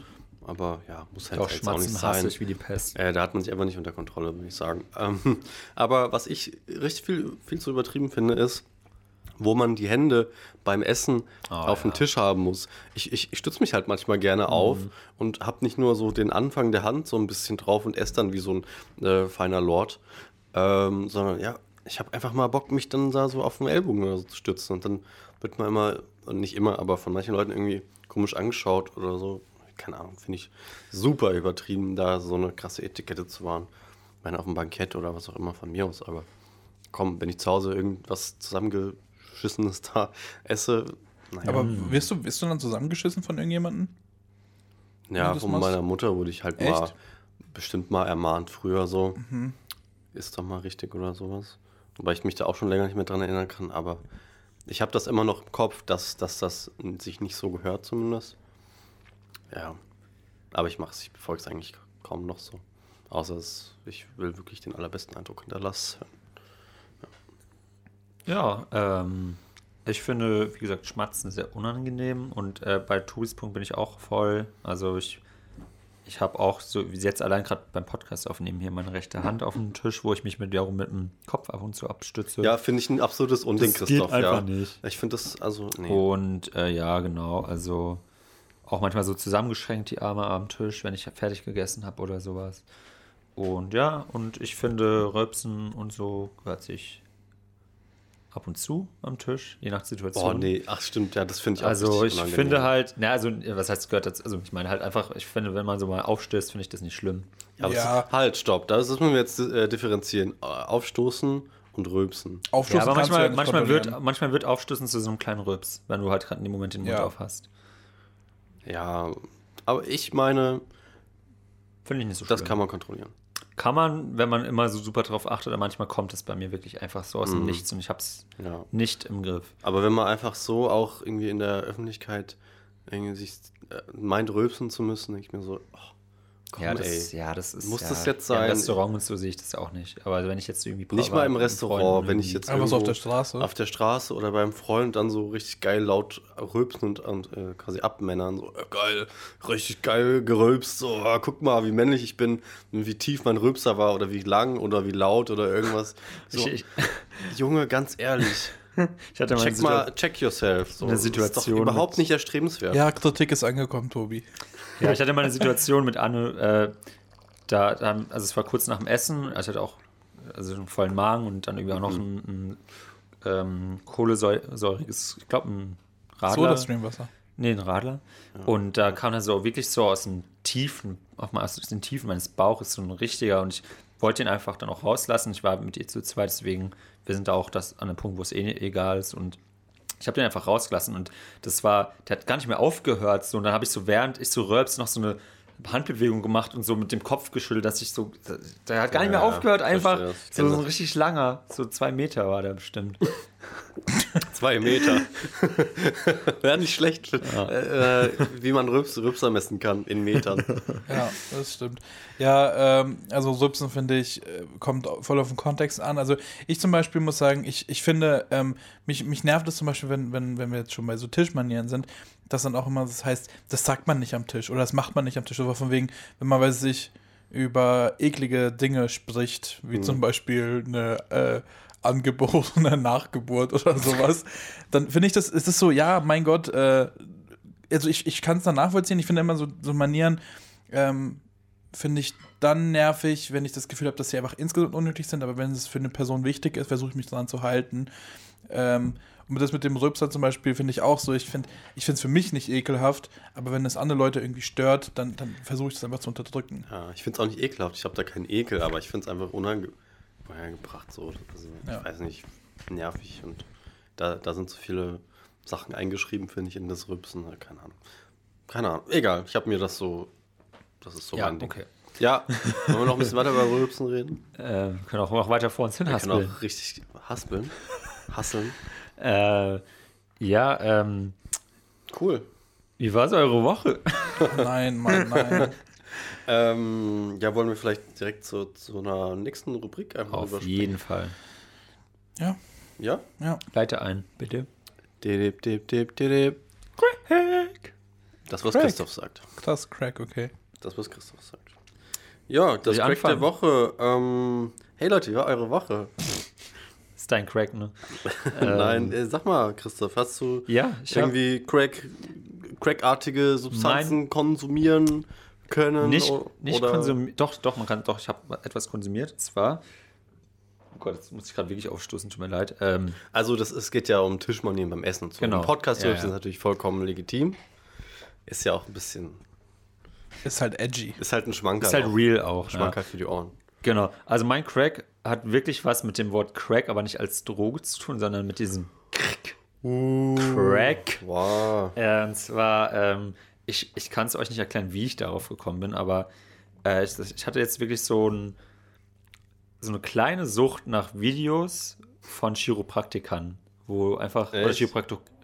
Aber ja, muss halt auch jetzt auch nicht Schmatzen hasse sein. ich wie die Pest. Äh, da hat man sich einfach nicht unter Kontrolle, würde ich sagen. Ähm, aber was ich richtig viel, viel zu übertrieben finde, ist, wo man die Hände beim Essen auf dem ja. Tisch haben muss. Ich, ich, ich stütze mich halt manchmal gerne auf und habe nicht nur so den Anfang der Hand so ein bisschen drauf und esse dann wie so ein äh, feiner Lord, ähm, sondern ja, ich habe einfach mal Bock, mich dann da so auf den Ellbogen oder so zu stützen. Und dann wird man immer, nicht immer, aber von manchen Leuten irgendwie komisch angeschaut oder so. Keine Ahnung, finde ich super übertrieben, da so eine krasse Etikette zu wahren. Ich meine, auf dem Bankett oder was auch immer von mir aus, aber komm, wenn ich zu Hause irgendwas zusammengeschissenes da esse, naja, Aber wirst du, wirst du dann zusammengeschissen von irgendjemandem? ja, von machst? meiner Mutter wurde ich halt Echt? Mhm. mal bestimmt mal ermahnt früher so. Ist doch mal richtig oder sowas. Wobei ich mich da auch schon länger nicht mehr dran erinnern kann, aber ich habe das immer noch im Kopf, dass, dass das sich nicht so gehört zumindest. Ja. Aber ich mache es, ich befolge es eigentlich kaum noch so. Außer ich will wirklich den allerbesten Eindruck hinterlassen. Ja, ähm, ich finde, wie gesagt, Schmatzen sehr unangenehm und äh, bei Tobis Punkt bin ich auch voll. Also ich, ich habe auch so, wie jetzt allein gerade beim Podcast aufnehmen, hier meine rechte Hand auf dem Tisch, wo ich mich mit wiederum mit dem Kopf ab und zu abstütze. Ja, finde ich ein absolutes Unding, Das geht Christoph. einfach ja. nicht. Ich finde das, also, nee. Und äh, ja, genau, also auch manchmal so zusammengeschränkt die Arme am Tisch, wenn ich fertig gegessen habe oder sowas. Und ja, und ich finde, Röpsen und so gehört sich ab und zu am Tisch, je nach Situation. Oh, nee, ach stimmt, ja, das finde ich auch Also ich unangenehm. finde halt, na also was heißt gehört dazu? Also ich meine halt einfach, ich finde, wenn man so mal aufstößt, finde ich das nicht schlimm. Ja, aber Ja. Das, halt, stopp, das müssen wir jetzt äh, differenzieren. Äh, Aufstoßen und Rülpsen. Aufstoßen Ja, aber kannst du manchmal, nicht manchmal, wird, manchmal wird Aufstößen zu so einem kleinen Rübs, wenn du halt gerade in dem Moment den Mund Ja. auf hast. Ja, aber ich meine, Finde ich nicht so das schlimm. kann man kontrollieren. Kann man, wenn man immer so super drauf achtet, aber manchmal kommt es bei mir wirklich einfach so aus dem Mhm. Nichts und ich habe es Ja. nicht im Griff. Aber wenn man einfach so auch irgendwie in der Öffentlichkeit irgendwie sich äh, meint, rülpsen zu müssen, denke ich mir so, oh, komm, ja, das, ey. ja, das ist. Muss ja, das jetzt Ja, sein? Im Restaurant und so sehe ich das ja auch nicht. Aber wenn ich jetzt irgendwie. Nicht mal im Restaurant, Freunden wenn ich jetzt Einfach so auf der Straße. auf der Straße oder beim Freund dann so richtig geil laut rülpsen und, und äh, quasi abmännern. So, äh, geil, richtig geil gerülpst. So, ah, guck mal, wie männlich ich bin und wie tief mein Rülpser war oder wie lang oder wie laut oder irgendwas. So, Ich, ich, Junge, ganz ehrlich, ich hatte mal eine check mal, check yourself. So, eine das ist Situation doch überhaupt nicht erstrebenswert. Ja, Kritik ist angekommen, Tobi. Ja, ich hatte mal eine Situation mit Anne, äh, da, da, also es war kurz nach dem Essen, also ich hatte auch also einen vollen Magen und dann irgendwie auch noch ein, ein ähm, kohlensäuriges, ich glaube ein Radler. Soda Streamwasser. Nee, ein Radler. Und da kam er so wirklich so aus den Tiefen, auf mal aus den Tiefen meines Bauches, so ein richtiger. Und ich wollte ihn einfach dann auch rauslassen. Ich war mit ihr zu zweit, deswegen, wir sind da auch das an einem Punkt, wo es eh egal ist. Und ich habe den einfach rausgelassen. Und das war, der hat gar nicht mehr aufgehört. So, und dann habe ich so, während ich so rülps, noch so eine Handbewegung gemacht und so mit dem Kopf geschüttelt, dass ich so, der hat gar nicht mehr Ja, aufgehört, einfach so kenn ein das. richtig langer, so zwei Meter war der bestimmt. Zwei Meter. Wäre nicht schlecht, äh, wie man Rübs, Rübser messen kann in Metern. Ja, das stimmt. Ja, ähm, also Rübsen finde ich, äh, kommt voll auf den Kontext an. Also ich zum Beispiel muss sagen, ich, ich finde, ähm, mich, mich nervt es zum Beispiel, wenn, wenn, wenn wir jetzt schon bei so Tischmanieren sind, dass dann auch immer das heißt, das sagt man nicht am Tisch oder das macht man nicht am Tisch. Oder von wegen, wenn man weiß sich über eklige Dinge spricht, wie zum Beispiel eine äh, angeborene Nachgeburt oder sowas, dann finde ich das, ist es so, ja, mein Gott, äh, also ich, ich kann es dann nachvollziehen. Ich finde immer so, so Manieren, ähm, finde ich dann nervig, wenn ich das Gefühl habe, dass sie einfach insgesamt unnötig sind, aber wenn es für eine Person wichtig ist, versuche ich mich daran zu halten. Ähm, und das mit dem Rülpser zum Beispiel finde ich auch so. Ich finde ich es für mich nicht ekelhaft, aber wenn es andere Leute irgendwie stört, dann, dann versuche ich das einfach zu unterdrücken. Ja, ich finde es auch nicht ekelhaft. Ich habe da keinen Ekel, aber ich finde es einfach unange unangebracht. So. Also, Ja. Ich weiß nicht, nervig. Und da, da sind so viele Sachen eingeschrieben, finde ich, in das Rübsen. Keine Ahnung. Keine Ahnung. Egal, ich habe mir das so. Das ist so Ja, mein Ding. okay. Ja, wollen wir noch ein bisschen weiter über Rülpsen reden? Äh, können auch noch weiter vor uns hin Wir können haspeln. auch richtig haspeln. Hasseln. Äh, ja, ähm, Cool. wie war so eure Woche? Nein, Mann, nein. Ähm, ja, wollen wir vielleicht direkt zu, zu einer nächsten Rubrik einfach Auf überspringen? jeden Fall. Ja, Ja? ja. Leite ein, bitte. Dip, dip, dip, dip. Das, was Crack. Christoph sagt. Das Crack, okay. Das, was Christoph sagt. Ja, das Crack der anfangen? Woche. Ähm, hey Leute, wie war eure Woche? Ist dein Crack, ne? Nein, äh, sag mal, Christoph, hast du Ja, irgendwie Crack, Crackartige Substanzen konsumieren können? nicht, nicht oder- konsumiert. Doch, doch, man kann, doch, ich habe etwas konsumiert. Und zwar, oh Gott, jetzt muss ich gerade wirklich aufstoßen, tut mir leid. Ähm, Also, das, es geht ja um Tischmanieren beim Essen und so. Genau. Im Podcast Ja, ist ja. natürlich vollkommen legitim. Ist ja auch ein bisschen, Ist halt edgy. ist halt ein Schmankerl. ist halt auch. real auch. Ja. Schmankerl für die Ohren. Genau. Also mein Crack hat wirklich was mit dem Wort Crack, aber nicht als Droge zu tun, sondern mit diesem Crack. Crack. Wow. Äh, und zwar, ähm, ich, ich kann es euch nicht erklären, wie ich darauf gekommen bin, aber äh, ich, ich hatte jetzt wirklich so, ein, so eine kleine Sucht nach Videos von Chiropraktikern, wo einfach, oder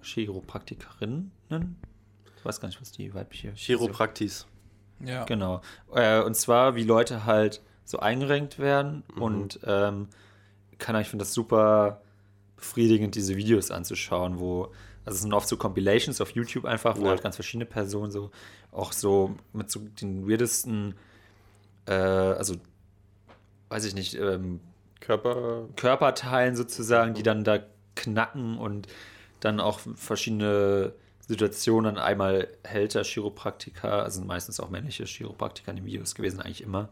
Chiropraktikerinnen, ich weiß gar nicht, was die weibliche Chiropraktis. Ja. Genau. Äh, und zwar, wie Leute halt so eingerenkt werden und ähm, kann ich finde das super befriedigend, diese Videos anzuschauen, wo, also es sind oft so Compilations auf YouTube einfach, wo Ja. halt ganz verschiedene Personen so, auch so mit so den weirdesten, äh, also weiß ich nicht, ähm, Körper. Körperteilen sozusagen, die dann da knacken und dann auch verschiedene Situationen. Einmal hält der Chiropraktiker, also sind meistens auch männliche Chiropraktiker in den Videos gewesen, eigentlich immer.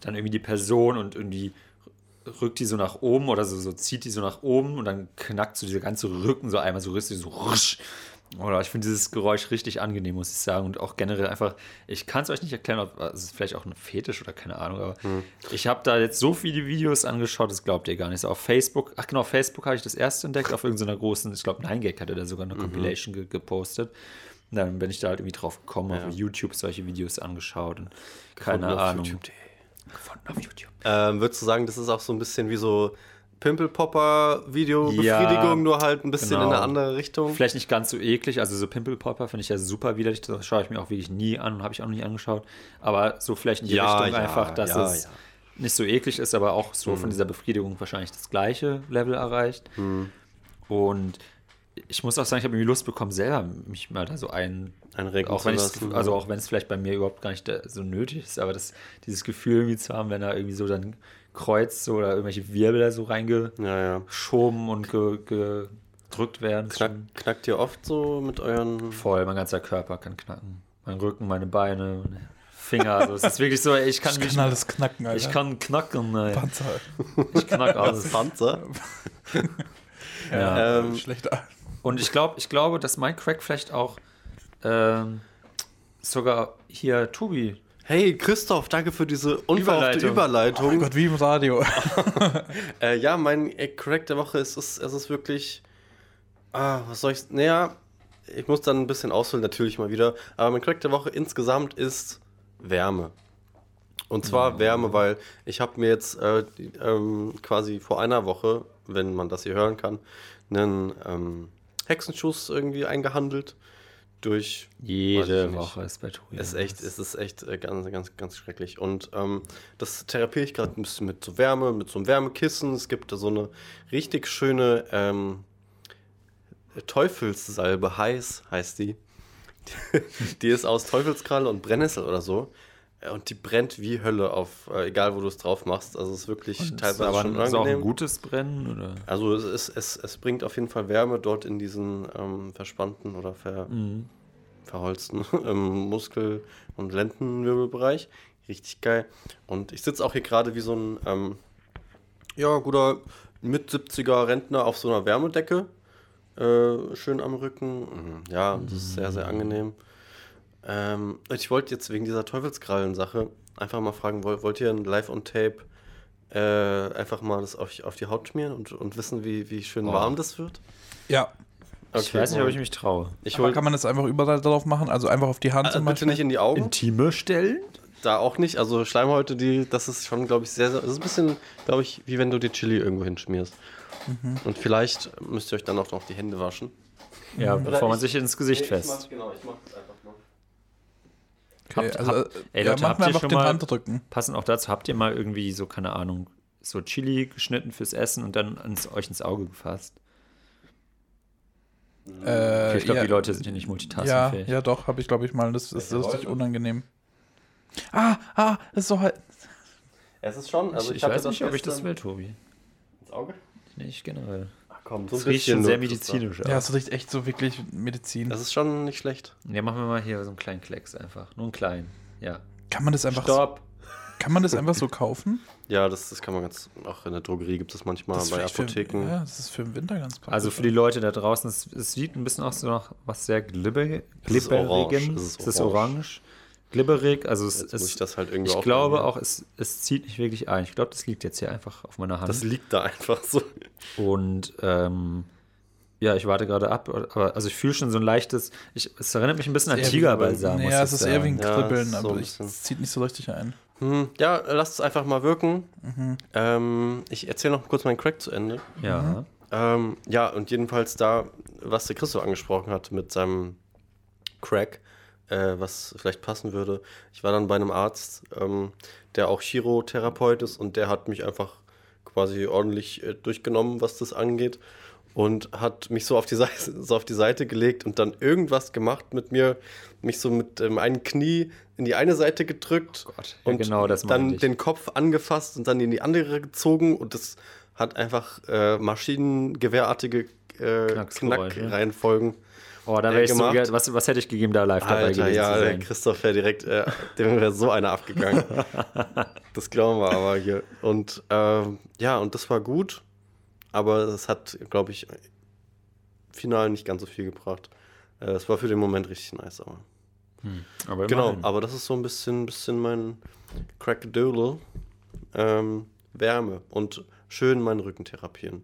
Dann irgendwie die Person und irgendwie rückt die so nach oben oder so, so zieht die so nach oben und dann knackt so dieser ganze Rücken so einmal so richtig so rusch. Oder ich finde dieses Geräusch richtig angenehm, muss ich sagen. Und auch generell einfach, ich kann es euch nicht erklären, ob es ist vielleicht auch ein Fetisch oder keine Ahnung, aber ich habe da jetzt so viele Videos angeschaut, das glaubt ihr gar nicht. So auf Facebook, ach genau, auf Facebook habe ich das erste entdeckt, auf irgendeiner großen, ich glaube, 9gag hatte da sogar eine Compilation ge gepostet. Und dann bin ich da halt irgendwie drauf gekommen, Ja. auf YouTube solche Videos angeschaut und keine Ahnung. YouTube.de. Gefunden auf YouTube. Ähm, würdest du sagen, das ist auch so ein bisschen wie so Pimple-Popper-Video-Befriedigung, Ja, nur halt ein bisschen genau. in eine andere Richtung? Vielleicht nicht ganz so eklig, also so Pimple Popper finde ich ja super widerlich, das schaue ich mir auch wirklich nie an, habe ich auch noch nie angeschaut. Aber so vielleicht in die Ja, Richtung ja, einfach, dass ja, es ja. nicht so eklig ist, aber auch so Mhm. von dieser Befriedigung wahrscheinlich das gleiche Level erreicht. Mhm. Und ich muss auch sagen, ich habe irgendwie Lust bekommen, selber mich mal da so ein. Einrenken Auch zu wenn lassen, also auch wenn es vielleicht bei mir überhaupt gar nicht da so nötig ist, aber das, dieses Gefühl irgendwie zu haben, wenn da irgendwie so dann Kreuz so oder irgendwelche Wirbel da so reingeschoben Ja, ja. und ge, gedrückt werden. Knack, knackt ihr oft so mit euren. Voll, mein ganzer Körper kann knacken. Mein Rücken, meine Beine, meine Finger. Also es ist wirklich so, ich kann Ich mich. kann alles knacken, Alter. ich kann knacken, ey. Panzer. Ich knack alles. Panzer? Ja. Ähm, Schlechter. Und ich glaube, ich glaube, dass mein Crack vielleicht auch ähm, sogar hier Tobi. Hey Christoph, danke für diese unverhoffte Überleitung. Überleitung. Oh mein Gott, wie im Radio. Äh, ja, mein Crack der Woche ist, ist, es ist wirklich. Ah, was soll ich. Naja, ich muss dann ein bisschen ausholen, natürlich mal wieder. Aber mein Crack der Woche insgesamt ist Wärme. Und zwar Wärme, weil ich habe mir jetzt äh, die, ähm, quasi vor einer Woche, wenn man das hier hören kann, einen ähm, Hexenschuss irgendwie eingehandelt. Durch Jede. Woche ist bei Tobi. es ist echt, es ist echt äh, ganz, ganz, ganz schrecklich. Und ähm, das therapiere ich gerade ein bisschen mit so Wärme, mit so einem Wärmekissen. Es gibt da so eine richtig schöne ähm, Teufelssalbe, heiß heißt die. die ist aus Teufelskralle und Brennnessel oder so. Äh, Und die brennt wie Hölle auf, äh, egal wo du es drauf machst. Also es ist wirklich ist teilweise aber schon ist auch ein gutes Brennen? Oder? Also es, ist, es, es bringt auf jeden Fall Wärme dort in diesen ähm, verspannten oder ver, Mhm. verholzten ähm, Muskel- und Lendenwirbelbereich. Richtig geil. Und ich sitze auch hier gerade wie so ein ähm, ja, guter mit 70er Rentner auf so einer Wärmedecke. Äh, schön am Rücken. Mhm, Ja, das ist sehr, sehr angenehm. Ähm, ich wollte jetzt wegen dieser Teufelskrallen-Sache einfach mal fragen, wollt, wollt ihr ein Live-on-Tape äh, einfach mal das auf, auf die Haut schmieren und, und wissen, wie, wie schön Oh. warm das wird? Ja. ich weiß nicht, ob ich mich traue. Ich Aber hol, kann man das einfach überall drauf machen? Also einfach auf die Hand äh, zum bitte Beispiel? nicht in die Augen. Intime stellen? Da auch nicht. Also Schleimhäute, die, das ist schon, glaube ich, sehr, sehr. Das ist ein bisschen, glaube ich, wie wenn du dir Chili irgendwo hinschmierst. Mhm. Und vielleicht müsst ihr euch dann auch noch die Hände waschen. Ja, bevor man ich- sich ins Gesicht fest. genau, ich mach das einfach. Okay, Habt- also, habt- ey, ja, Leute, habt ihr einfach schon den mal-. Passend auch dazu, habt ihr mal irgendwie so, keine Ahnung, so Chili geschnitten fürs Essen und dann ins, euch ins Auge gefasst? Äh, ich glaube, ja, die Leute sind hier nicht ja, multitaskingfähig. ja, doch, habe ich, glaube ich, mal. Das ist Welche richtig unangenehm. Ah, ah, das ist so halt. Es ist schon, also ich, ich, ich weiß nicht, ob ich das will, Tobi. ins Auge. Nicht generell. Ach komm, Das riecht schon sehr medizinisch Ja, es riecht echt so wirklich Medizin. Das ist schon nicht schlecht. Ja, machen wir mal hier so einen kleinen Klecks einfach. Nur einen kleinen. Ja. Kann man das einfach, Stopp. kann man das einfach so kaufen? Ja, das, das kann man ganz, auch in der Drogerie gibt es manchmal, Das bei Apotheken. Für, ja, das ist für den Winter ganz praktisch. Also für die Leute da draußen, es, es sieht ein bisschen aus so nach was sehr glibber, Es ist orange, glibberigem. es ist, orange. Glibberig, also es, Jetzt muss ich das halt irgendwie ich auch glaube auch, es, es zieht nicht wirklich ein. Ich glaube, das liegt jetzt hier einfach auf meiner Hand. Das liegt da einfach so. Und ähm, ja, ich warte gerade ab, aber also ich fühle schon so ein leichtes, ich, es erinnert mich ein bisschen an Tigerbalsam. Ja, es ist eher wie ein sagen. Ja, Kribbeln, so aber ein ich- bisschen. es zieht nicht so richtig ein. Hm, ja, lasst es einfach mal wirken. Mhm. Ähm, ich erzähle noch kurz meinen Crack zu Ende. Ja. Ähm, ja, und jedenfalls da, was der Christoph angesprochen hat mit seinem Crack, äh, was vielleicht passen würde. Ich war dann bei einem Arzt, ähm, der auch Chirotherapeut ist und der hat mich einfach quasi ordentlich äh, durchgenommen, was das angeht. Und hat mich so auf, die Seite, so auf die Seite gelegt und dann irgendwas gemacht mit mir, mich so mit dem einen Knie in die eine Seite gedrückt Oh Gott, ja, und genau das dann ich. den Kopf angefasst und dann in die andere gezogen und das hat einfach äh, maschinengewehrartige äh, Knacksgeräusche. Knackreihenfolgen. Oh, da wäre ich so, gemacht. ge- was, was hätte ich gegeben, da live dabei Alter, gewesen ja, zu sein? Christoph wäre direkt, äh, dem wäre so einer abgegangen. das glauben wir aber hier. Und ähm, ja, und das war gut, aber es hat, glaube ich, final nicht ganz so viel gebracht. Äh, Es war für den Moment richtig nice, aber. Aber Genau, immerhin. aber das ist so ein bisschen, bisschen mein Crackdoodle. Ähm, Wärme und schön meinen Rücken therapieren.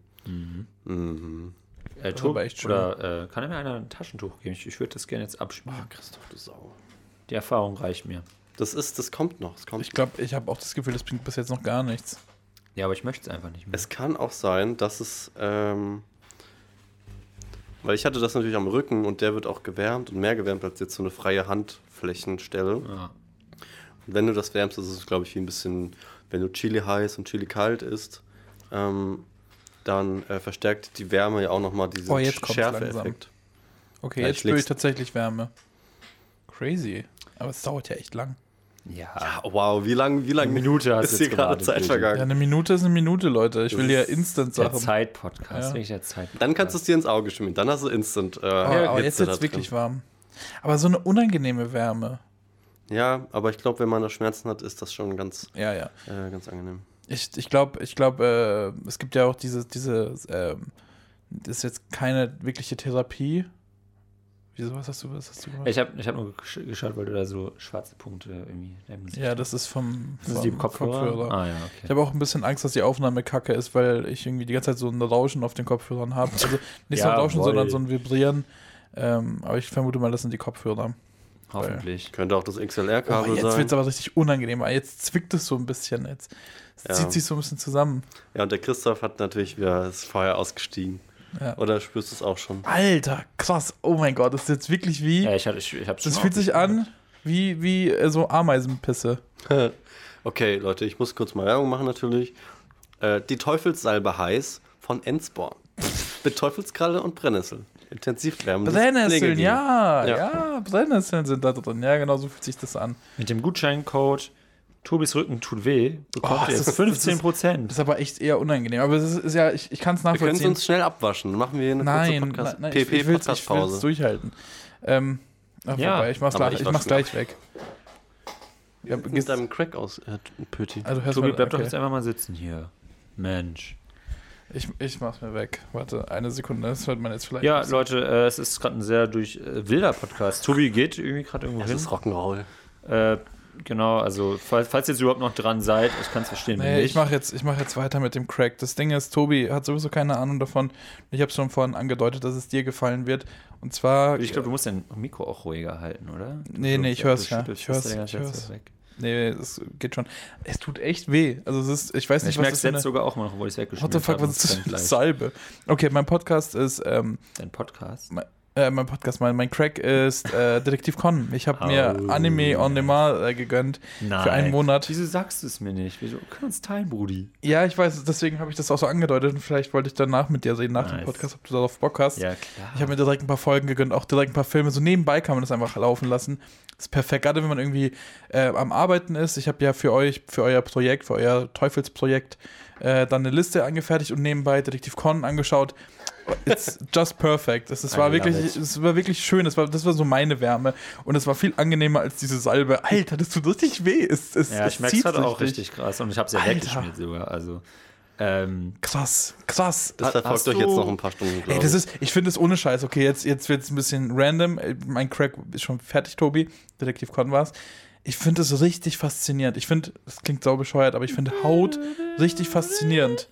Mhm. Äh, Das schön. oder äh, kann er mir einer ein Taschentuch geben? Ich, ich würde das gerne jetzt abschmieren. Ah, Christoph, du Sau. Die Erfahrung reicht mir. Das ist, das kommt noch. Es, kommt Ich glaube, ich habe auch das Gefühl, das bringt bis jetzt noch gar nichts. Ja, aber ich möchte es einfach nicht mehr. Es kann auch sein, dass es, ähm, weil ich hatte das natürlich am Rücken und der wird auch gewärmt und mehr gewärmt als jetzt so eine freie Handflächenstelle. ja. Und wenn du das wärmst, ist es, glaube ich, wie ein bisschen, wenn du Chili heiß und Chili kalt isst, ähm, dann äh, verstärkt die Wärme ja auch nochmal diesen Oh, Schärfe-Effekt. Okay, Ja, jetzt spüre ich tatsächlich Wärme. Crazy. Aber es dauert ja echt lang. Ja. Ja, wow, wie lange wie lang Eine Minute hast ist du hier gerade Zeit Billy. Ja, vergangen? eine Minute ist eine Minute, Leute. Ich Das will ja instant Der Sachen. Zeit-Podcast, Ja. der Zeit. Dann kannst du es dir ins Auge schmieren. Dann hast du instant. Äh, Oh, aber Hitze jetzt ist es wirklich warm. Aber so eine unangenehme Wärme. Ja, aber ich glaube, wenn man da Schmerzen hat, ist das schon ganz, Ja, ja. äh, ganz angenehm. Ich, ich glaube, ich glaub, äh, es gibt ja auch diese, diese ähm, das ist jetzt keine wirkliche Therapie. Wieso, was hast du, was hast du gemacht? Ich habe ich hab nur gesch- geschaut, weil du da so schwarze Punkte irgendwie ja, das ist vom, Das ist die Kopfhörer. Ah ja, Ich okay. habe auch ein bisschen Angst, dass die Aufnahme kacke ist, weil ich irgendwie die ganze Zeit so ein Rauschen auf den Kopfhörern habe. Also nicht so ein Ja, Rauschen, voll. sondern so ein Vibrieren. Ähm, aber ich vermute mal, das sind die Kopfhörer. Hoffentlich. Könnte auch das Oh, XLR-Kabel jetzt sein. wird es aber richtig unangenehm, weil jetzt zwickt es so ein bisschen. Jetzt Ja. zieht sich so ein bisschen zusammen. Ja, und der Christoph hat natürlich wieder das Feuer ausgestiegen. Ja. Oder spürst du es auch schon? Alter, krass. Oh mein Gott, das ist jetzt wirklich wie. Ja, ich, ich, ich hab's das fühlt sich an wie, wie äh, so Ameisenpisse. Okay, Leute, ich muss kurz mal Werbung machen natürlich. Äh, die Teufelssalbe heiß von Ensborn. Mit Teufelskralle und Brennnessel. Intensiv Brennnesseln, ja, ja, Ja. Brennnesseln sind da drin. Ja, genau so fühlt sich das an. Mit dem Gutscheincode Tobis Rücken tut weh, bekommt Oh, das jetzt ist- das 15 Prozent. Das ist aber echt eher unangenehm. Aber es ist, ist ja, ich, ich kann es Wir können es nachvollziehen. uns schnell abwaschen. Dann machen wir hier eine nein, kurze Podcast. nein, nein, ich, ich will es PP-Podcast-Pause. durchhalten. Ähm, ach, Ja, wobei, ich mach's, gleich, ich ich mach's gleich weg. Ja, Mit gehst, deinem Crack aus, äh, Pöti. also hörst Tobi, mal, bleib doch okay. jetzt einfach mal sitzen hier. Mensch. Ich, ich mach's mir weg. Warte, eine Sekunde. Das hört man jetzt vielleicht. Ja. Leute, äh, es ist gerade ein sehr durch äh, wilder Podcast. Tobi geht irgendwie gerade irgendwo Das hin. ist Rock'n'Roll. Äh, genau, also falls, falls ihr jetzt überhaupt noch dran seid, ich kann es verstehen. Nee, ich mache jetzt, ich mach jetzt weiter mit dem Crack. Das Ding ist, Tobi hat sowieso keine Ahnung davon. Ich habe schon vorhin angedeutet, dass es dir gefallen wird. Und zwar. Ich glaube, du musst dein Mikro auch ruhiger halten, oder? Nee, Du- nee, ich du hör's ja. Ich hör's. weg. Nee, es geht schon. Es tut echt weh. Also es ist, ich weiß nicht, Ich was merke es jetzt eine, sogar auch mal noch, obwohl ich es What weggeschmiert the fuck, habe. was ist das. Salbe? Okay, mein Podcast ist, ähm, Dein Podcast? Äh, mein Podcast, mein, mein Crack ist äh, Detektiv Con. Ich habe mir Oh. Anime on Demand äh, gegönnt Nein. für einen Monat. Wieso sagst du es mir nicht? Wieso? Wir können uns teilen, Brudi. Ja, ich weiß, deswegen habe ich das auch so angedeutet und vielleicht wollte ich danach mit dir sehen, nach dem Nice. Podcast, ob du darauf Bock hast. Ja, klar. Ich habe mir direkt ein paar Folgen gegönnt, auch direkt ein paar Filme. So nebenbei kann man das einfach laufen lassen. Das ist perfekt, gerade wenn man irgendwie äh, am Arbeiten ist. Ich habe ja für euch, für euer Projekt, für euer Teufelsprojekt, äh, dann eine Liste angefertigt und nebenbei Detektiv Con angeschaut. It's just perfect. Es, es war wirklich, it. es war wirklich schön. Es war, das war so meine Wärme und es war viel angenehmer als diese Salbe. Alter, das tut richtig weh. Es, es, ja, es ich merke zieht es halt auch richtig. krass und ich habe es ja weggeschmiert sogar. Also, ähm, Krass, krass. Das verfolgt euch jetzt noch ein paar Stunden, Ey, das ich. ist, ich finde es ohne Scheiß. Okay, jetzt, jetzt wird es ein bisschen random. Äh, Mein Crack ist schon fertig, Tobi. Detektiv Con war's. Ich finde es richtig faszinierend. Ich finde, das klingt sau bescheuert, aber ich finde Haut richtig faszinierend.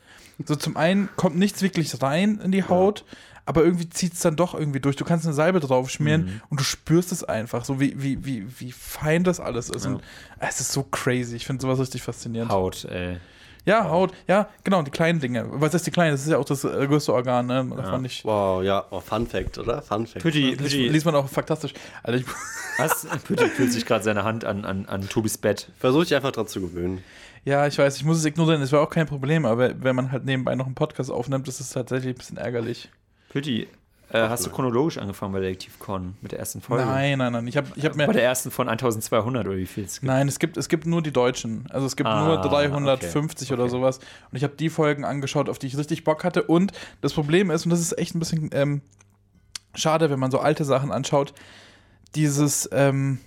So zum einen kommt nichts wirklich rein in die Haut, aber irgendwie zieht es dann doch irgendwie durch. Du kannst eine Salbe drauf schmieren Mhm. und du spürst es einfach, so wie, wie, wie, wie fein das alles ist. Und es ist so crazy. Ich finde sowas richtig faszinierend. Haut, ey. Ja, Haut, ja, genau, die kleinen Dinge. Was heißt die kleinen? Das ist ja auch das äh, größte Organ, ne? Darf Ja. nicht. Wow, ja, oh, Fun Fact, oder? Fun Fact. Pütti, Liest, Pütti, liest man auch faktastisch. Alter, ich, was? Pütti fühlt sich gerade seine Hand an, an, an Tobis Bett. Versuch dich einfach dran zu gewöhnen. Ja, ich weiß, ich muss es ignorieren, das wäre auch kein Problem, aber wenn man halt nebenbei noch einen Podcast aufnimmt, ist es tatsächlich ein bisschen ärgerlich. Pütti, äh, hast du chronologisch angefangen bei Detektiv Con mit der ersten Folge? Nein, nein, nein. Ich habe ich hab Bei mir. der ersten von 1200 oder wie viel es gibt? Nein, es gibt, es gibt nur die Deutschen. Also es gibt Ah, nur 350 oder okay. sowas. Und ich habe die Folgen angeschaut, auf die ich richtig Bock hatte. Und das Problem ist, und das ist echt ein bisschen ähm, schade, wenn man so alte Sachen anschaut, dieses, ähm,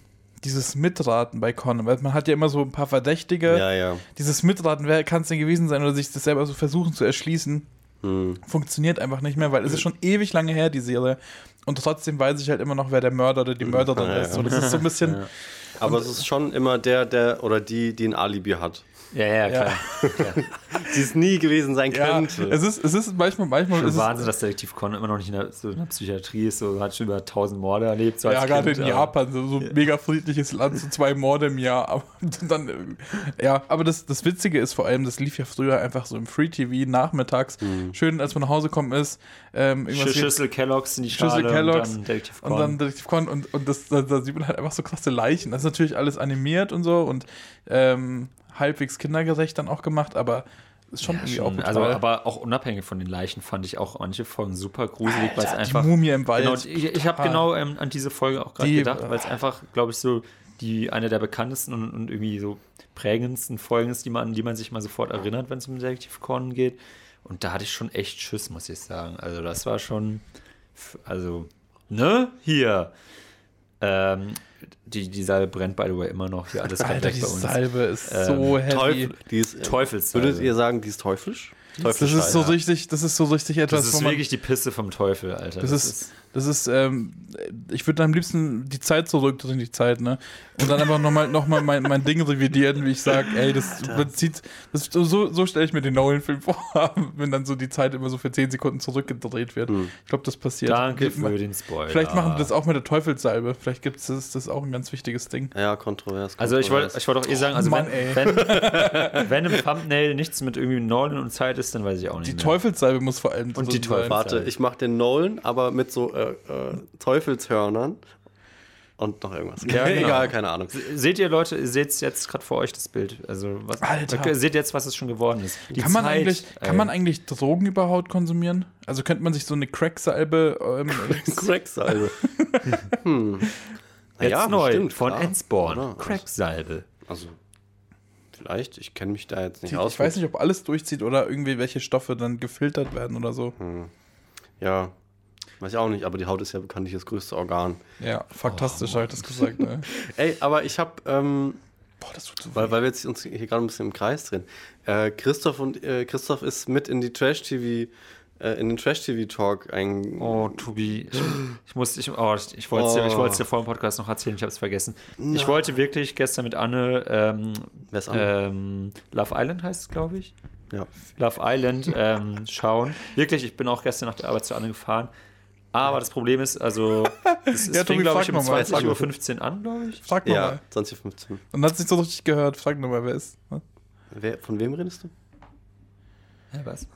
dieses Mitraten bei Con. Weil man hat ja immer so ein paar Verdächtige. Ja, ja. Dieses Mitraten, wer kann es denn gewesen sein oder sich das selber so versuchen zu erschließen, Hm. funktioniert einfach nicht mehr, weil es ist schon ewig lange her, die Serie. Und trotzdem weiß ich halt immer noch, wer der Mörder oder die Mörderin Ja, ist. Und das ist so ein bisschen. Aber es ist schon immer der, der oder die, die ein Alibi hat. Ja, ja, klar. Die es nie gewesen sein Ja, könnte. es ist, es ist manchmal, manchmal Schon ist Wahnsinn, dass Detektiv Con immer noch nicht in der, so in der Psychiatrie ist, so hat schon über 1000 Morde erlebt. So als ja, gerade Kind, in Japan, so, so ein mega friedliches Land, so zwei Morde im Jahr. Aber dann, ja, aber das, das Witzige ist vor allem, das lief ja früher einfach so im Free TV nachmittags. Schön, als man nach Hause kommen ist, ähm, Schüssel Kellogg's in die Schale Schüssel Kellogg's und dann Detektiv Con. Und dann Detektiv Con und, und das, da, da sieht man halt einfach so krasse Leichen. Das ist natürlich alles animiert und so und ähm, halbwegs kindergerecht dann auch gemacht, aber ist schon ja, irgendwie schon, auch also, brutal. aber auch unabhängig von den Leichen fand ich auch manche Folgen super gruselig, weil es einfach. die Mumie im Wald. Genau, ich ich habe genau ähm, an diese Folge auch gerade gedacht, weil es einfach, glaube ich, so die eine der bekanntesten und, und irgendwie so prägendsten Folgen ist, die man, an die man sich mal sofort erinnert, wenn es um Detektiv Con geht. Und da hatte ich schon echt Schiss, muss ich sagen. Also das war schon, also, ne? Hier. Ähm, die, die Salbe brennt, by the way, immer noch. Hier alles Alter, die bei uns. Salbe ist Ähm, so heavy. Teufel, die ist, Teufelssalbe. Würdet ihr sagen, die ist teuflisch? Das ist so richtig, das ist so richtig etwas, Das wo ist man. wirklich die Pisse vom Teufel, Alter. Das ist, Das ist, ähm, ich würde am liebsten die Zeit zurückdrehen, die Zeit, ne? Und dann einfach nochmal noch mal mein, mein Ding revidieren, wie ich sage, ey, das, das zieht, das, so, so stelle ich mir den Nolan-Film vor, wenn dann so die Zeit immer so für 10 Sekunden zurückgedreht wird. Ich glaube, das passiert. Danke für den Spoiler. Vielleicht machen wir das auch mit der Teufelssalbe. Vielleicht gibt es das, das ist auch ein ganz wichtiges Ding. Ja, kontrovers. Also ich wollte kontrovers. ich wollte auch eh sagen, also Mann, wenn, wenn, wenn im Thumbnail nichts mit irgendwie Nolan und Zeit ist, dann weiß ich auch nicht Die mehr. Teufelssalbe muss vor allem Und die sein. Warte, ich mache den Nolan, aber mit so äh, äh, Teufelshörnern und noch irgendwas. Ja, genau. Egal, keine Ahnung. Seht ihr Leute, ihr seht jetzt gerade vor euch das Bild. Also was, Alter. Seht jetzt, was es schon geworden ist. Die Kann man, Zeit, eigentlich, ey. kann man eigentlich Drogen überhaupt konsumieren? Also könnte man sich so eine Cracksalbe ähm, Cracksalbe. hm. jetzt ja, neu bestimmt, von. Oder? Cracksalbe. Also, vielleicht, ich kenne mich da jetzt nicht ich aus. weiß nicht, ob alles durchzieht oder irgendwie welche Stoffe dann gefiltert werden oder so. Ja, weiß ich auch nicht, aber die Haut ist ja bekanntlich das größte Organ. Ja, faktastisch habe ich das gesagt. Ne? Ey, aber ich habe, ähm, Boah, das tut so weil, weh. weil wir jetzt uns hier gerade ein bisschen im Kreis drehen. Äh, Christoph und äh, Christoph ist mit in die Trash-TV, äh, in den Trash-TV-Talk ein. Oh, Tobi, ich, ich muss, ich, oh, ich, ich wollte es dir, ich Oh. wollt's dir vor dem Podcast noch erzählen, ich habe es vergessen. Ich wollte wirklich gestern mit Anne ähm, Wer ist Anne? ähm, Love Island heißt es, glaube ich. Ja. Love Island ähm, schauen. Wirklich, ich bin auch gestern nach der Arbeit zu Anne gefahren. Aber das Problem ist, also, es, Ja, fing, glaube ich, um noch mal, frag noch 20.15 Uhr an, glaube ich. Frag Ja, nochmal. 2015. Dann hat es nicht so richtig gehört. Frag nochmal, wer ist. ne? Wer, von wem redest du? Ja, was?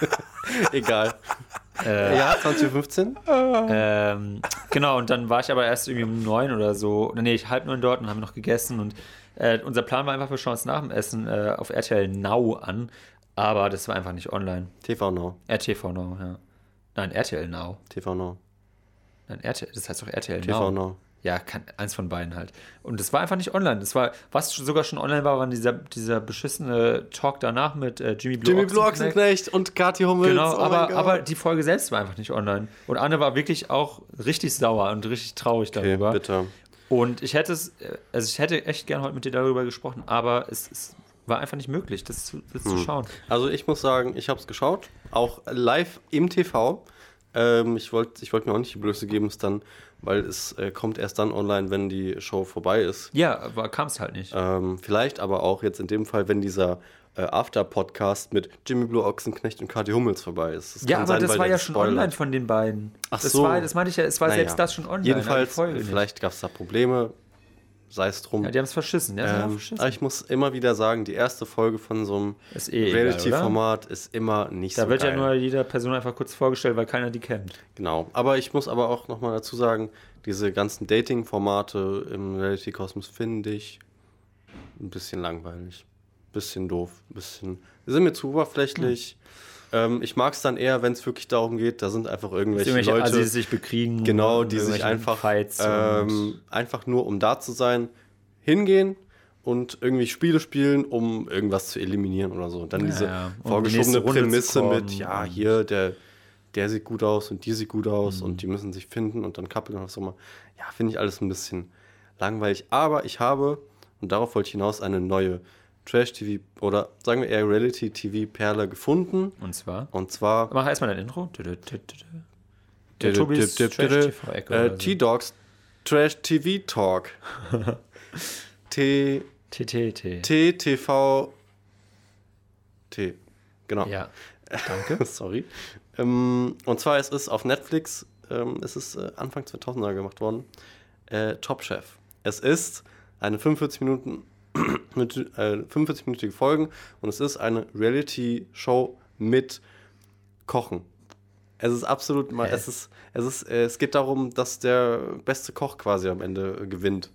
Egal. Äh, Ja, 2015? Ähm, genau, und dann war ich aber erst irgendwie um neun oder so, nee, ich halb neun dort und haben noch gegessen und äh, unser Plan war einfach, wir schauen uns nach dem Essen äh, auf RTL Now an, aber das war einfach nicht online. TV Now. RTV Now, ja. Nein, RTL Now. TV Now. Nein, RTL, das heißt doch RTL TV Now. Now. Ja, kann, eins von beiden halt. Und das war einfach nicht online. Das war, was sogar schon online war, war dieser, dieser beschissene Talk danach mit äh, Jimmy Blue Jimmy Blue Ochsenknecht. Und Kathi Hummels. Genau, oh aber, aber die Folge selbst war einfach nicht online. Und Anne war wirklich auch richtig sauer und richtig traurig Okay, darüber. bitte. Und ich hätte es, äh, also ich hätte echt gern heute mit dir darüber gesprochen, aber es, es war einfach nicht möglich, das zu, das zu schauen. Also ich muss sagen, ich habe es geschaut, auch live im TV. Ähm, ich wollte ich wollt mir auch nicht die Blöße geben, es dann, weil es äh, kommt erst dann online, wenn die Show vorbei ist. Ja, aber kam es halt nicht. Ähm, vielleicht aber auch jetzt in dem Fall, wenn dieser äh, After-Podcast mit Jimmy Blue Ochsenknecht und Kathi Hummels vorbei ist. Das ja, aber sein, das war ja schon spoilert. online von den beiden. Ach das so. War, das meinte ich ja, es war Naja. selbst das schon online. Jedenfalls, vielleicht gab es da Probleme, sei es drum. Ja, die haben es verschissen. Ja, sie haben ähm, verschissen. aber ich muss immer wieder sagen, die erste Folge von so einem eh Reality-Format ist immer nicht Da so wird geil. ja nur jeder Person einfach kurz vorgestellt, weil keiner die kennt. Genau, aber ich muss aber auch nochmal dazu sagen, diese ganzen Dating-Formate im Reality-Kosmos finde ich ein bisschen langweilig, bisschen doof, ein bisschen, sind mir zu oberflächlich. Ähm, ich mag es dann eher, wenn es wirklich darum geht, da sind einfach irgendwelche, Irgendwelche Leute, Assis sich bekriegen. genau, die sich einfach, ähm, einfach nur um da zu sein, hingehen und irgendwie Spiele spielen, um irgendwas zu eliminieren oder so. Und dann Ja, diese ja. Die vorgeschobene zu Prämisse mit, ja, hier, der, der sieht gut aus und die sieht gut aus Mhm. und die müssen sich finden und dann kappeln und was auch immer. Ja, finde ich alles ein bisschen langweilig. Aber ich habe, und darauf wollte ich hinaus, eine neue Trash-TV oder sagen wir eher Reality-TV-Perle gefunden. Und zwar. Und zwar Mach erstmal dein Intro. Der Tobis äh. T-Dogs Trash TV Talk. T TTT. T TV T. Genau. Ja, danke. Sorry. Ähm, und zwar es ist auf Netflix, ähm, es ist äh, Anfang 2000er gemacht worden. Äh, Top Chef. Es ist eine 45 Minuten mit äh, 45-minütige Folgen und es ist eine Reality-Show mit Kochen. Es ist absolut mal, es ist, es ist, äh, es geht darum, dass der beste Koch quasi am Ende äh, gewinnt.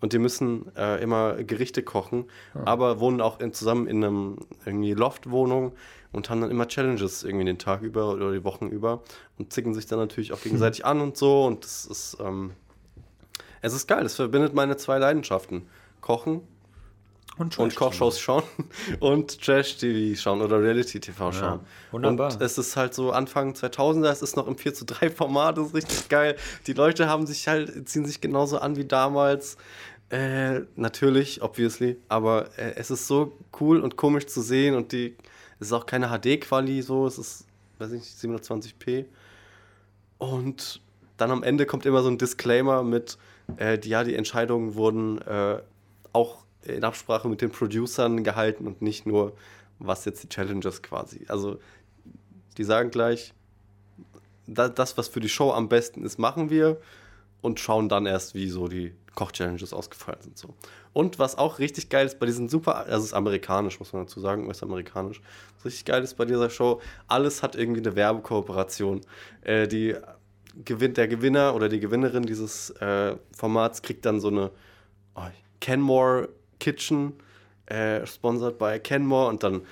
Und die müssen äh, immer Gerichte kochen, aber wohnen auch in, zusammen in einem irgendwie Loftwohnung und haben dann immer Challenges irgendwie den Tag über oder die Wochen über und zicken sich dann natürlich auch gegenseitig an und so. Und das ist, ähm, es ist geil. Es verbindet meine zwei Leidenschaften: Kochen Und, und Kochshows schauen und Trash-TV schauen oder Reality-TV schauen. wunderbar. Und es ist halt so Anfang 2000er, es ist noch im 4 zu 3 Format, das ist richtig geil. Die Leute haben sich halt, ziehen sich genauso an wie damals. Äh, natürlich, obviously, aber äh, es ist so cool und komisch zu sehen und die, es ist auch keine HD-Quali so, es ist, weiß ich nicht, 720p. Und dann am Ende kommt immer so ein Disclaimer mit, äh, die, ja, die Entscheidungen wurden äh, auch in Absprache mit den Producern gehalten und nicht nur, was jetzt die Challenges quasi. Also die sagen gleich, da, das, was für die Show am besten ist, machen wir und schauen dann erst, wie so die Koch-Challenges ausgefallen sind. So. Und was auch richtig geil ist bei diesen super, also ist amerikanisch, muss man dazu sagen, US-amerikanisch. Was richtig geil ist bei dieser Show, alles hat irgendwie eine Werbekooperation. Äh, die gewinnt der Gewinner oder die Gewinnerin dieses äh, Formats kriegt dann so eine oh, Kenmore Kitchen, äh, sponsored by Kenmore und dann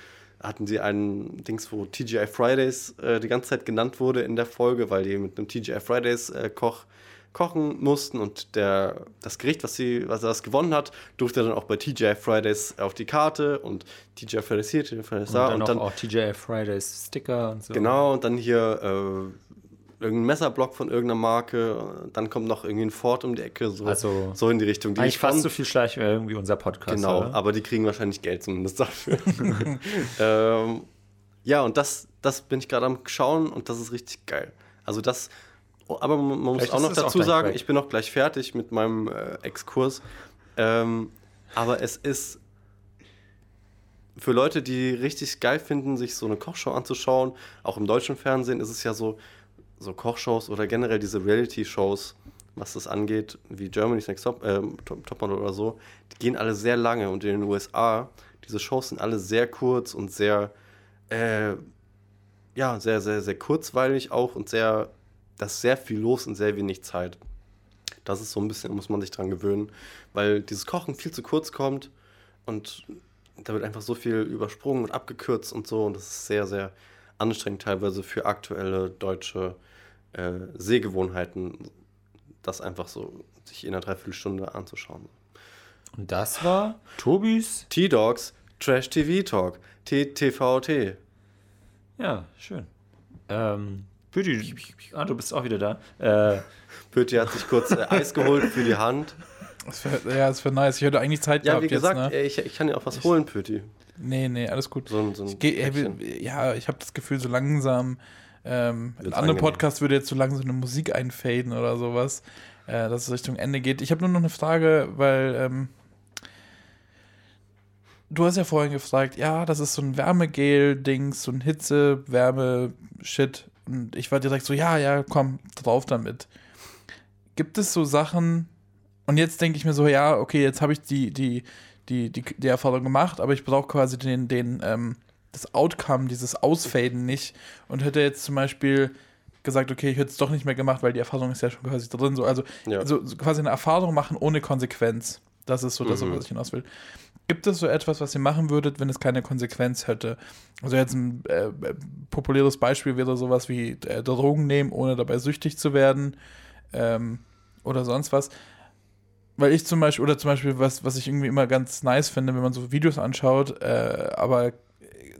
hatten sie einen Dings, wo TGI Fridays äh, die ganze Zeit genannt wurde in der Folge, weil die mit einem TGI Fridays äh, Koch kochen mussten und der, das Gericht, was, sie, was er das gewonnen hat, durfte dann auch bei TGI Fridays auf die Karte und TGI Fridays hier, TGI Fridays da. Und dann, und dann auch TGI Fridays Sticker und so. Genau, und dann hier äh, irgendein Messerblock von irgendeiner Marke, dann kommt noch irgendwie ein Ford um die Ecke, so, Also, so in die Richtung. Die Eigentlich ich fast fand- so viel Schleichwerbung wie unser Podcast. Genau, oder? aber die kriegen wahrscheinlich Geld zumindest dafür. ähm, ja, und das, das bin ich gerade am Schauen und das ist richtig geil. Also das, aber man, man muss auch noch auch dazu gleich sagen, weg. ich bin noch gleich fertig mit meinem äh, Exkurs. Ähm, aber es ist für Leute, die richtig geil finden, sich so eine Kochshow anzuschauen, auch im deutschen Fernsehen ist es ja so, so Kochshows oder generell diese Reality-Shows, was das angeht, wie Germany's Next Top, äh, Top, Topmodel oder so, die gehen alle sehr lange und in den USA, diese Shows sind alle sehr kurz und sehr, äh, ja, sehr, sehr, sehr kurzweilig auch und sehr, da ist sehr viel los und sehr wenig Zeit. Das ist so ein bisschen, muss man sich dran gewöhnen, weil dieses Kochen viel zu kurz kommt und da wird einfach so viel übersprungen und abgekürzt und so und das ist sehr, sehr anstrengend teilweise für aktuelle deutsche äh, Sehgewohnheiten, das einfach so sich in einer Dreiviertelstunde anzuschauen. Und das war Tobis. T-Dogs, Trash TV Talk, TTVT. Ja, schön. Ähm, Büdi, ah, du bist auch wieder da. Äh, Pöti hat sich kurz äh, Eis geholt für die Hand. Das wär, ja, das wäre nice. Ich hätte eigentlich Zeit Ja, gehabt wie gesagt, jetzt, ne? ey, ich, ich kann dir auch was holen, Pöti. Nee, nee, alles gut. So ein, so ein Ich geh, wir- ja, ich habe das Gefühl, so langsam. Ähm, ein anderer. Podcast würde jetzt so langsam eine Musik einfaden oder sowas, äh, dass es Richtung Ende geht. Ich habe nur noch eine Frage, weil ähm, du hast ja vorhin gefragt, ja, das ist so ein Wärmegel-Dings, so ein Hitze-Wärme-Shit. Und ich war direkt so, ja, ja, komm, drauf damit. Gibt es so Sachen, und jetzt denke ich mir so, ja, okay, jetzt habe ich die, die, die, die, die Erfahrung gemacht, aber ich brauche quasi den, den, ähm, das Outcome, dieses Ausfaden nicht und hätte jetzt zum Beispiel gesagt, okay, ich hätte es doch nicht mehr gemacht, weil die Erfahrung ist ja schon quasi drin. So, also Ja. so, so quasi eine Erfahrung machen ohne Konsequenz. Das ist so das, Mhm. was ich hinaus will. Gibt es so etwas, was ihr machen würdet, wenn es keine Konsequenz hätte? Also jetzt ein äh, populäres Beispiel wäre sowas wie äh, Drogen nehmen, ohne dabei süchtig zu werden ähm, oder sonst was. Weil ich zum Beispiel, oder zum Beispiel, was, was ich irgendwie immer ganz nice finde, wenn man so Videos anschaut, äh, aber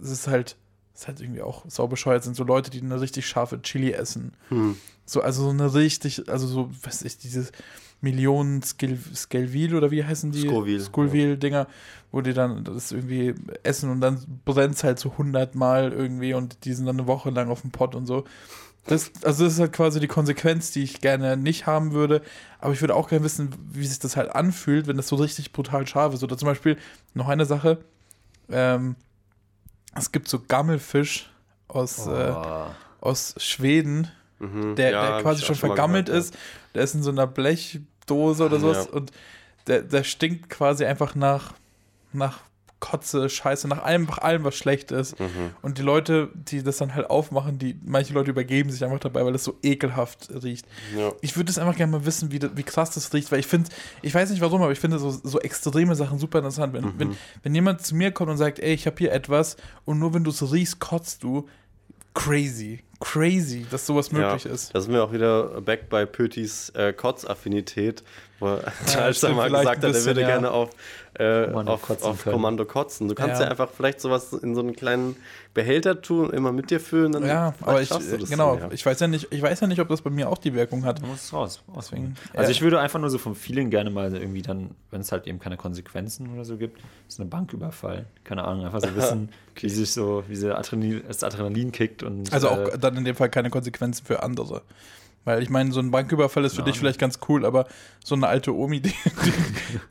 es ist halt, es ist halt irgendwie auch sau bescheuert, sind so Leute, die eine richtig scharfe Chili essen. Hm. So, also so eine richtig, also so, was ist dieses Millionen Scale- Scaleville oder wie heißen die? Scoville, Scoville-Dinger, wo die dann das irgendwie essen und dann brennt es halt so hundertmal irgendwie und die sind dann eine Woche lang auf dem Pott und so. Das, also das ist halt quasi die Konsequenz, die ich gerne nicht haben würde. Aber ich würde auch gerne wissen, wie sich das halt anfühlt, wenn das so richtig brutal scharf ist. Oder zum Beispiel noch eine Sache. Ähm, es gibt so Gammelfisch aus, äh, oh. aus Schweden, Mhm. der, Ja, der quasi schon vergammelt gehört, ist. Der ist in so einer Blechdose oder sowas ja. und der, der stinkt quasi einfach nach, nach Kotze, Scheiße, nach allem, nach allem, was schlecht ist. Mhm. Und die Leute, die das dann halt aufmachen, die, manche Leute übergeben sich einfach dabei, weil das so ekelhaft riecht. Ja. Ich würde das einfach gerne mal wissen, wie, das, wie krass das riecht, weil ich finde, ich weiß nicht warum, aber ich finde so, so extreme Sachen super interessant. Wenn, Mhm. wenn, wenn jemand zu mir kommt und sagt, ey, ich habe hier etwas und nur wenn du es riechst, kotzt du, crazy, crazy, dass sowas möglich ja, ist. Da sind wir auch wieder back bei Pötis äh, Kotzaffinität, wo er Charles stimmt, mal vielleicht gesagt hat, er würde ja. gerne auf, äh, Kommando auf, kotzen auf. Kommando kotzen. Du kannst ja. Ja. einfach vielleicht sowas in so einen kleinen Behälter tun, immer mit dir füllen. Dann Ja, aber ich, du genau, dann, ja. ich weiß ja nicht, ich weiß ja nicht, ob das bei mir auch die Wirkung hat. Da muss es raus. Deswegen, Also ja. ich würde einfach nur so vom Feeling gerne mal irgendwie dann, wenn es halt eben keine Konsequenzen oder so gibt, so eine Bank überfallen. Keine Ahnung, einfach so wissen, wie sich so, wie sie Adrenalin, das Adrenalin kickt und Also auch äh, dann in dem Fall keine Konsequenzen für andere. Weil ich meine, so ein Banküberfall ist für dich vielleicht ganz cool, aber so eine alte Omi, die, die,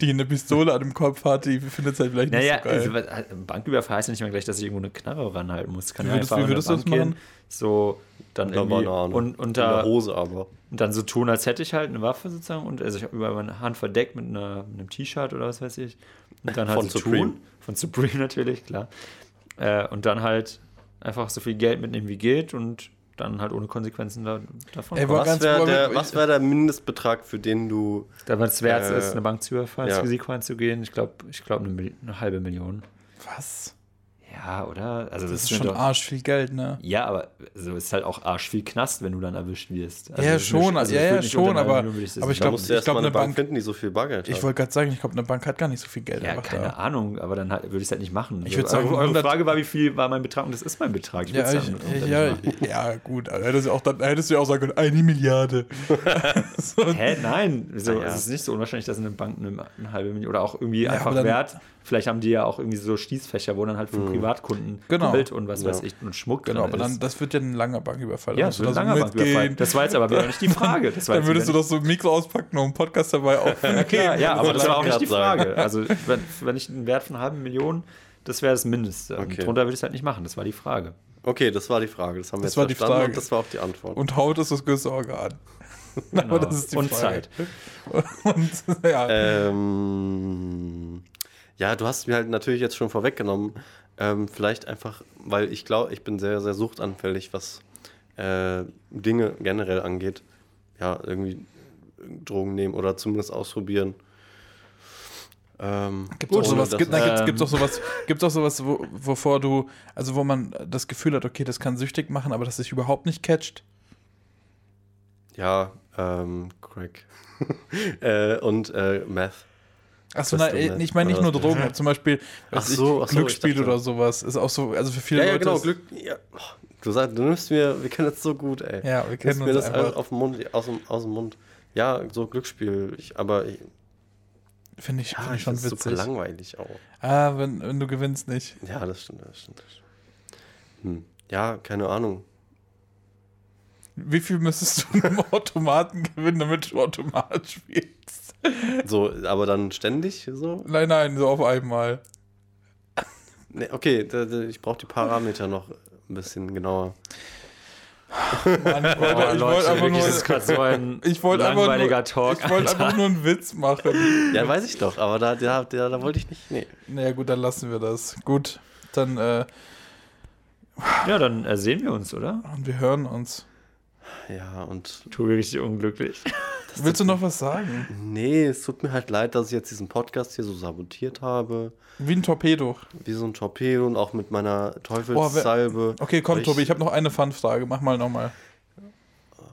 die eine Pistole an dem Kopf hat, die findet es halt vielleicht Naja, nicht so geil. also, Banküberfall heißt ja nicht mal gleich, dass ich irgendwo eine Knarre ranhalten muss. Kann Wie ja würdest- einfach wie würdest du das Bank gehen, machen? So, dann irgendwie und, In der unter, Hose aber. und dann so tun, als hätte ich halt eine Waffe sozusagen und also ich habe über meine Hand verdeckt mit, einer, mit einem T-Shirt oder was weiß ich. Und dann halt Von so Supreme. tun. Von Supreme natürlich, klar. Äh, und dann halt einfach so viel Geld mitnehmen wie geht und dann halt ohne Konsequenzen da, davon. Ey, Was wäre der, was wär der Mindestbetrag, für den du. Da wenn es wert Äh, ist, eine Bank zu überfallen, das ja. Risiko einzugehen, ich glaube, ich glaube eine, eine halbe Million. Was? Ja, oder? Also Das ist sind schon doch- arsch viel Geld, ne? Ja, aber so ist halt auch arsch viel Knast, wenn du dann erwischt wirst. Also ja, das ist schon, nicht- also ja, ja, schon, aber, Million würde das aber ich glaube, ich glaub, erstmal eine Bank Bank, finden, die so viel Bargeld ich wollte gerade sagen, ich glaube, eine Bank hat gar nicht so viel Geld. Ja, keine da. Ahnung, aber dann halt, würde ich es halt nicht machen. Ich So, würd sagen, eure, 100 Frage war, wie viel war mein Betrag und das ist mein Betrag. Ich Ja, würd's ich, ja, ja, gut. Also hättest du, auch dann, hättest du ja auch sagen können, eine Milliarde. so, Hä, nein. So, ja. Es ist nicht so unwahrscheinlich, dass eine Bank eine, eine halbe Million oder auch irgendwie Ja, einfach wert. Vielleicht haben die ja auch irgendwie so Schließfächer, wo dann halt von Privatkunden Genau. Gold und was Ja. weiß ich und Schmuck genau, drin aber dann, das wird ja ein langer Banküberfall. ja, das wird ein da so langer Banküberfall. Das war jetzt aber wieder nicht die Frage. Das war Dann würdest du doch so ein Mikro auspacken und einen Podcast dabei aufnehmen. Ja, ja, aber das war auch nicht die. Frage. Also, wenn, wenn ich einen Wert von einer halben Million, das wäre das Mindeste. Und Okay. drunter würde ich es halt nicht machen. Das war die Frage. Okay, das war die Frage. Das haben wir Das jetzt war die verstanden Frage. und das war auch die Antwort. Und Haut ist das größte Organ. Genau. das ist die Und Frage. Zeit. Und, ja. Ähm, ja, du hast mir halt natürlich jetzt schon vorweggenommen. Ähm, vielleicht einfach, weil ich glaube, ich bin sehr, sehr suchtanfällig, was äh, Dinge generell angeht. Ja, irgendwie Drogen nehmen oder zumindest ausprobieren. Ähm, Gibt sowas, na, gibt's, ähm, gibt's auch sowas, gibt's auch sowas, wo, wovor du, also wo man das Gefühl hat, okay, das kann süchtig machen, aber das sich überhaupt nicht catcht. Ja, ähm, Crack. äh, und äh, Meth. Achso, Meth ich meine nicht nur Drogen, zum Beispiel so, ich, ach so, Glücksspiel dachte- oder sowas. Ist auch so, also für viele Ja, ja, Leute. genau, ist- Glück. Ja. Du sagst, du nimmst mir, wir kennen das so gut, ey. Ja, wir Nimmst kennen mir uns das einfach. auf dem Mund, aus dem, aus dem Mund. Ja, so Glücksspiel, ich, aber ich, Finde ich, ja, find ich ich schon das ist super witzig. langweilig auch. Ah, wenn, wenn du gewinnst nicht. Ja, das stimmt, das stimmt. Das stimmt. Hm. Ja, keine Ahnung. Wie viel müsstest du im Automaten gewinnen, damit du Automat spielst? So, aber dann ständig so? Nein, nein, so auf einmal. Nee, okay, da, da, ich brauche die Parameter noch ein bisschen genauer. Mann, Leute, Oh, ich wollte einfach wirklich, das ist nur. so ein Ich wollte einfach, langweiliger nur, Talk. ich wollte Alter. einfach nur einen Witz machen. Ja, weiß ich doch, aber da, da, da, da wollte ich nicht. Nee. Naja, gut, dann lassen wir das. Gut, dann äh, Ja, dann äh, sehen wir uns, oder? und wir hören uns. Ja, und Tobi richtig unglücklich. Willst du noch was sagen? nee, es tut mir halt leid, dass ich jetzt diesen Podcast hier so sabotiert habe. Wie ein Torpedo. Wie so ein Torpedo und auch mit meiner Oh, Teufelssalbe. Okay, komm, Ich- Tobi, ich habe noch eine Fun-Frage. Mach mal nochmal.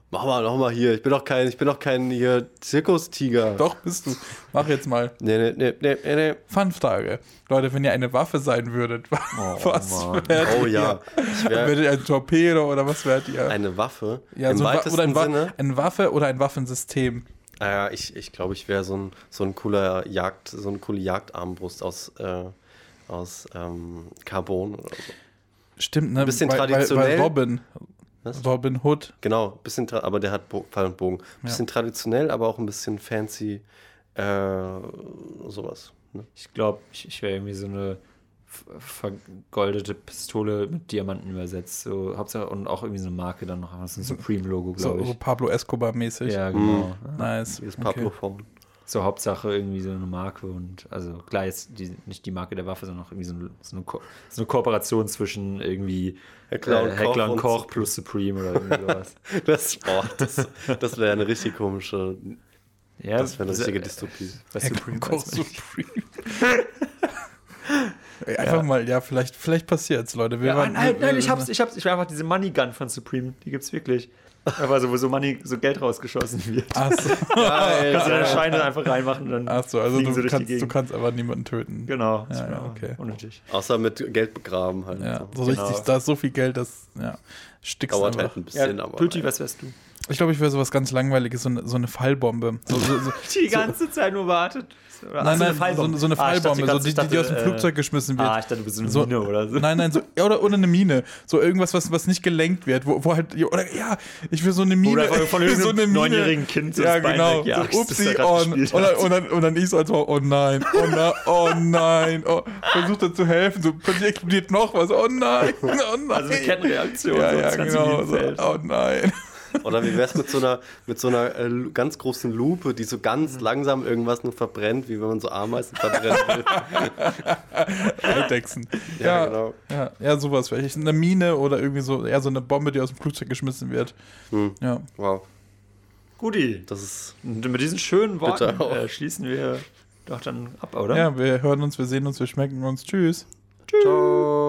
Mach mal nochmal hier. Ich bin doch kein, ich bin doch kein hier Zirkustiger. Doch, bist du. Mach jetzt mal. Nee, nee, nee, nee, nee, nee. Fun-Frage. Leute, wenn ihr eine Waffe sein würdet, was Mann. wärt Oh ihr? ja. Werdet wäre ihr ein Torpedo oder was wärt ihr? eine Waffe. ja, Im so ein weitesten oder ein Wa Sinne. eine Waffe oder ein Waffensystem. Ah ja, ich ich, glaube, ich wäre so ein, so ein cooler Jagd, so eine coole Jagdarmbrust aus, äh, aus ähm, Carbon oder so. Stimmt, ne? bisschen weil, traditionell. Weil, weil Robin. Was? Robin Hood. Genau, bisschen, aber der hat Bo Pfeil und Bogen. Bisschen traditionell, aber auch ein bisschen fancy, äh, sowas. Ne? Ich glaube, ich, ich wäre irgendwie so eine vergoldete Pistole mit Diamanten übersetzt. So, Hauptsache, und auch irgendwie so eine Marke dann noch. Das ist ein Supreme-Logo, So, glaube so ich. Pablo Escobar-mäßig. Ja, genau. Nice. Wie das Okay. So Hauptsache irgendwie so eine Marke und also klar jetzt die, nicht die Marke der Waffe, sondern auch irgendwie so eine, so eine, Ko so eine Kooperation zwischen irgendwie Heckler und äh, Heckler Koch und und Koch plus Supreme oder irgendwie sowas. Das, oh, das, das wäre eine richtig komische, ja, das wäre eine richtige äh, Dystopie. bei Heckler Supreme und Koch. Supreme. Ey, Einfach mal, ja, vielleicht, vielleicht passiert's, Leute. Wir Ja, waren- nein, wir- nein, ich wir- hab's, ich hab's, ich will einfach diese Money Gun von Supreme, die gibt's wirklich. Aber so, wo so Money, so Geld rausgeschossen wird. Ach so, Kannst du deine Scheine einfach reinmachen und dann Ach so also du sie durch die kannst, du Gegend. kannst aber niemanden töten. Genau, Ja, ja, okay. unnötig. Außer mit Geld begraben halt. Ja, so. so Genau. richtig, da ist so viel Geld, das ja, stickst Dauert einfach. halt ein bisschen, Ja, aber. Pütti, was wärst du? Ich glaube, ich wäre sowas ganz Langweiliges, so eine, so eine Fallbombe. So, so, so, Die ganze Zeit nur wartet. Oder- nein, nein, so, eine- so eine Ah, dachte, Fallbombe, so kannst- die, ich die, die aus dem dachte, Flugzeug geschmissen wird. Ah, ich dachte, du bist so eine So- Mine oder so. Nein, nein, so, oder, oder eine Mine. So irgendwas, was, was nicht gelenkt wird. Wo, wo halt, oder ja, ich will so eine Mine. Oder von will irgendeinem neunjährigen Kind so Ja, genau. so, upsi, oh, und, dann, und, dann, und dann ich so als oh nein, oh nein, oh nein, oh, versucht er zu helfen, so plötzlich explodiert noch was, oh nein, oh nein. Also eine Kettenreaktion. ja, so ja, genau, so, oh nein. Oder wie wär's mit so einer, mit so einer äh, ganz großen Lupe, die so ganz langsam irgendwas nur verbrennt, wie wenn man so Ameisen verbrennen will. Eidechsen. Ja, genau. Ja, ja, sowas vielleicht. Eine Mine oder irgendwie so, eher so eine Bombe, die aus dem Flugzeug geschmissen wird. Hm. Ja. Wow. Guti. Das ist. Mit diesen schönen Worten äh, schließen wir doch dann ab, oder? ja, wir hören uns, wir sehen uns, wir schmecken uns. Tschüss. Ciao.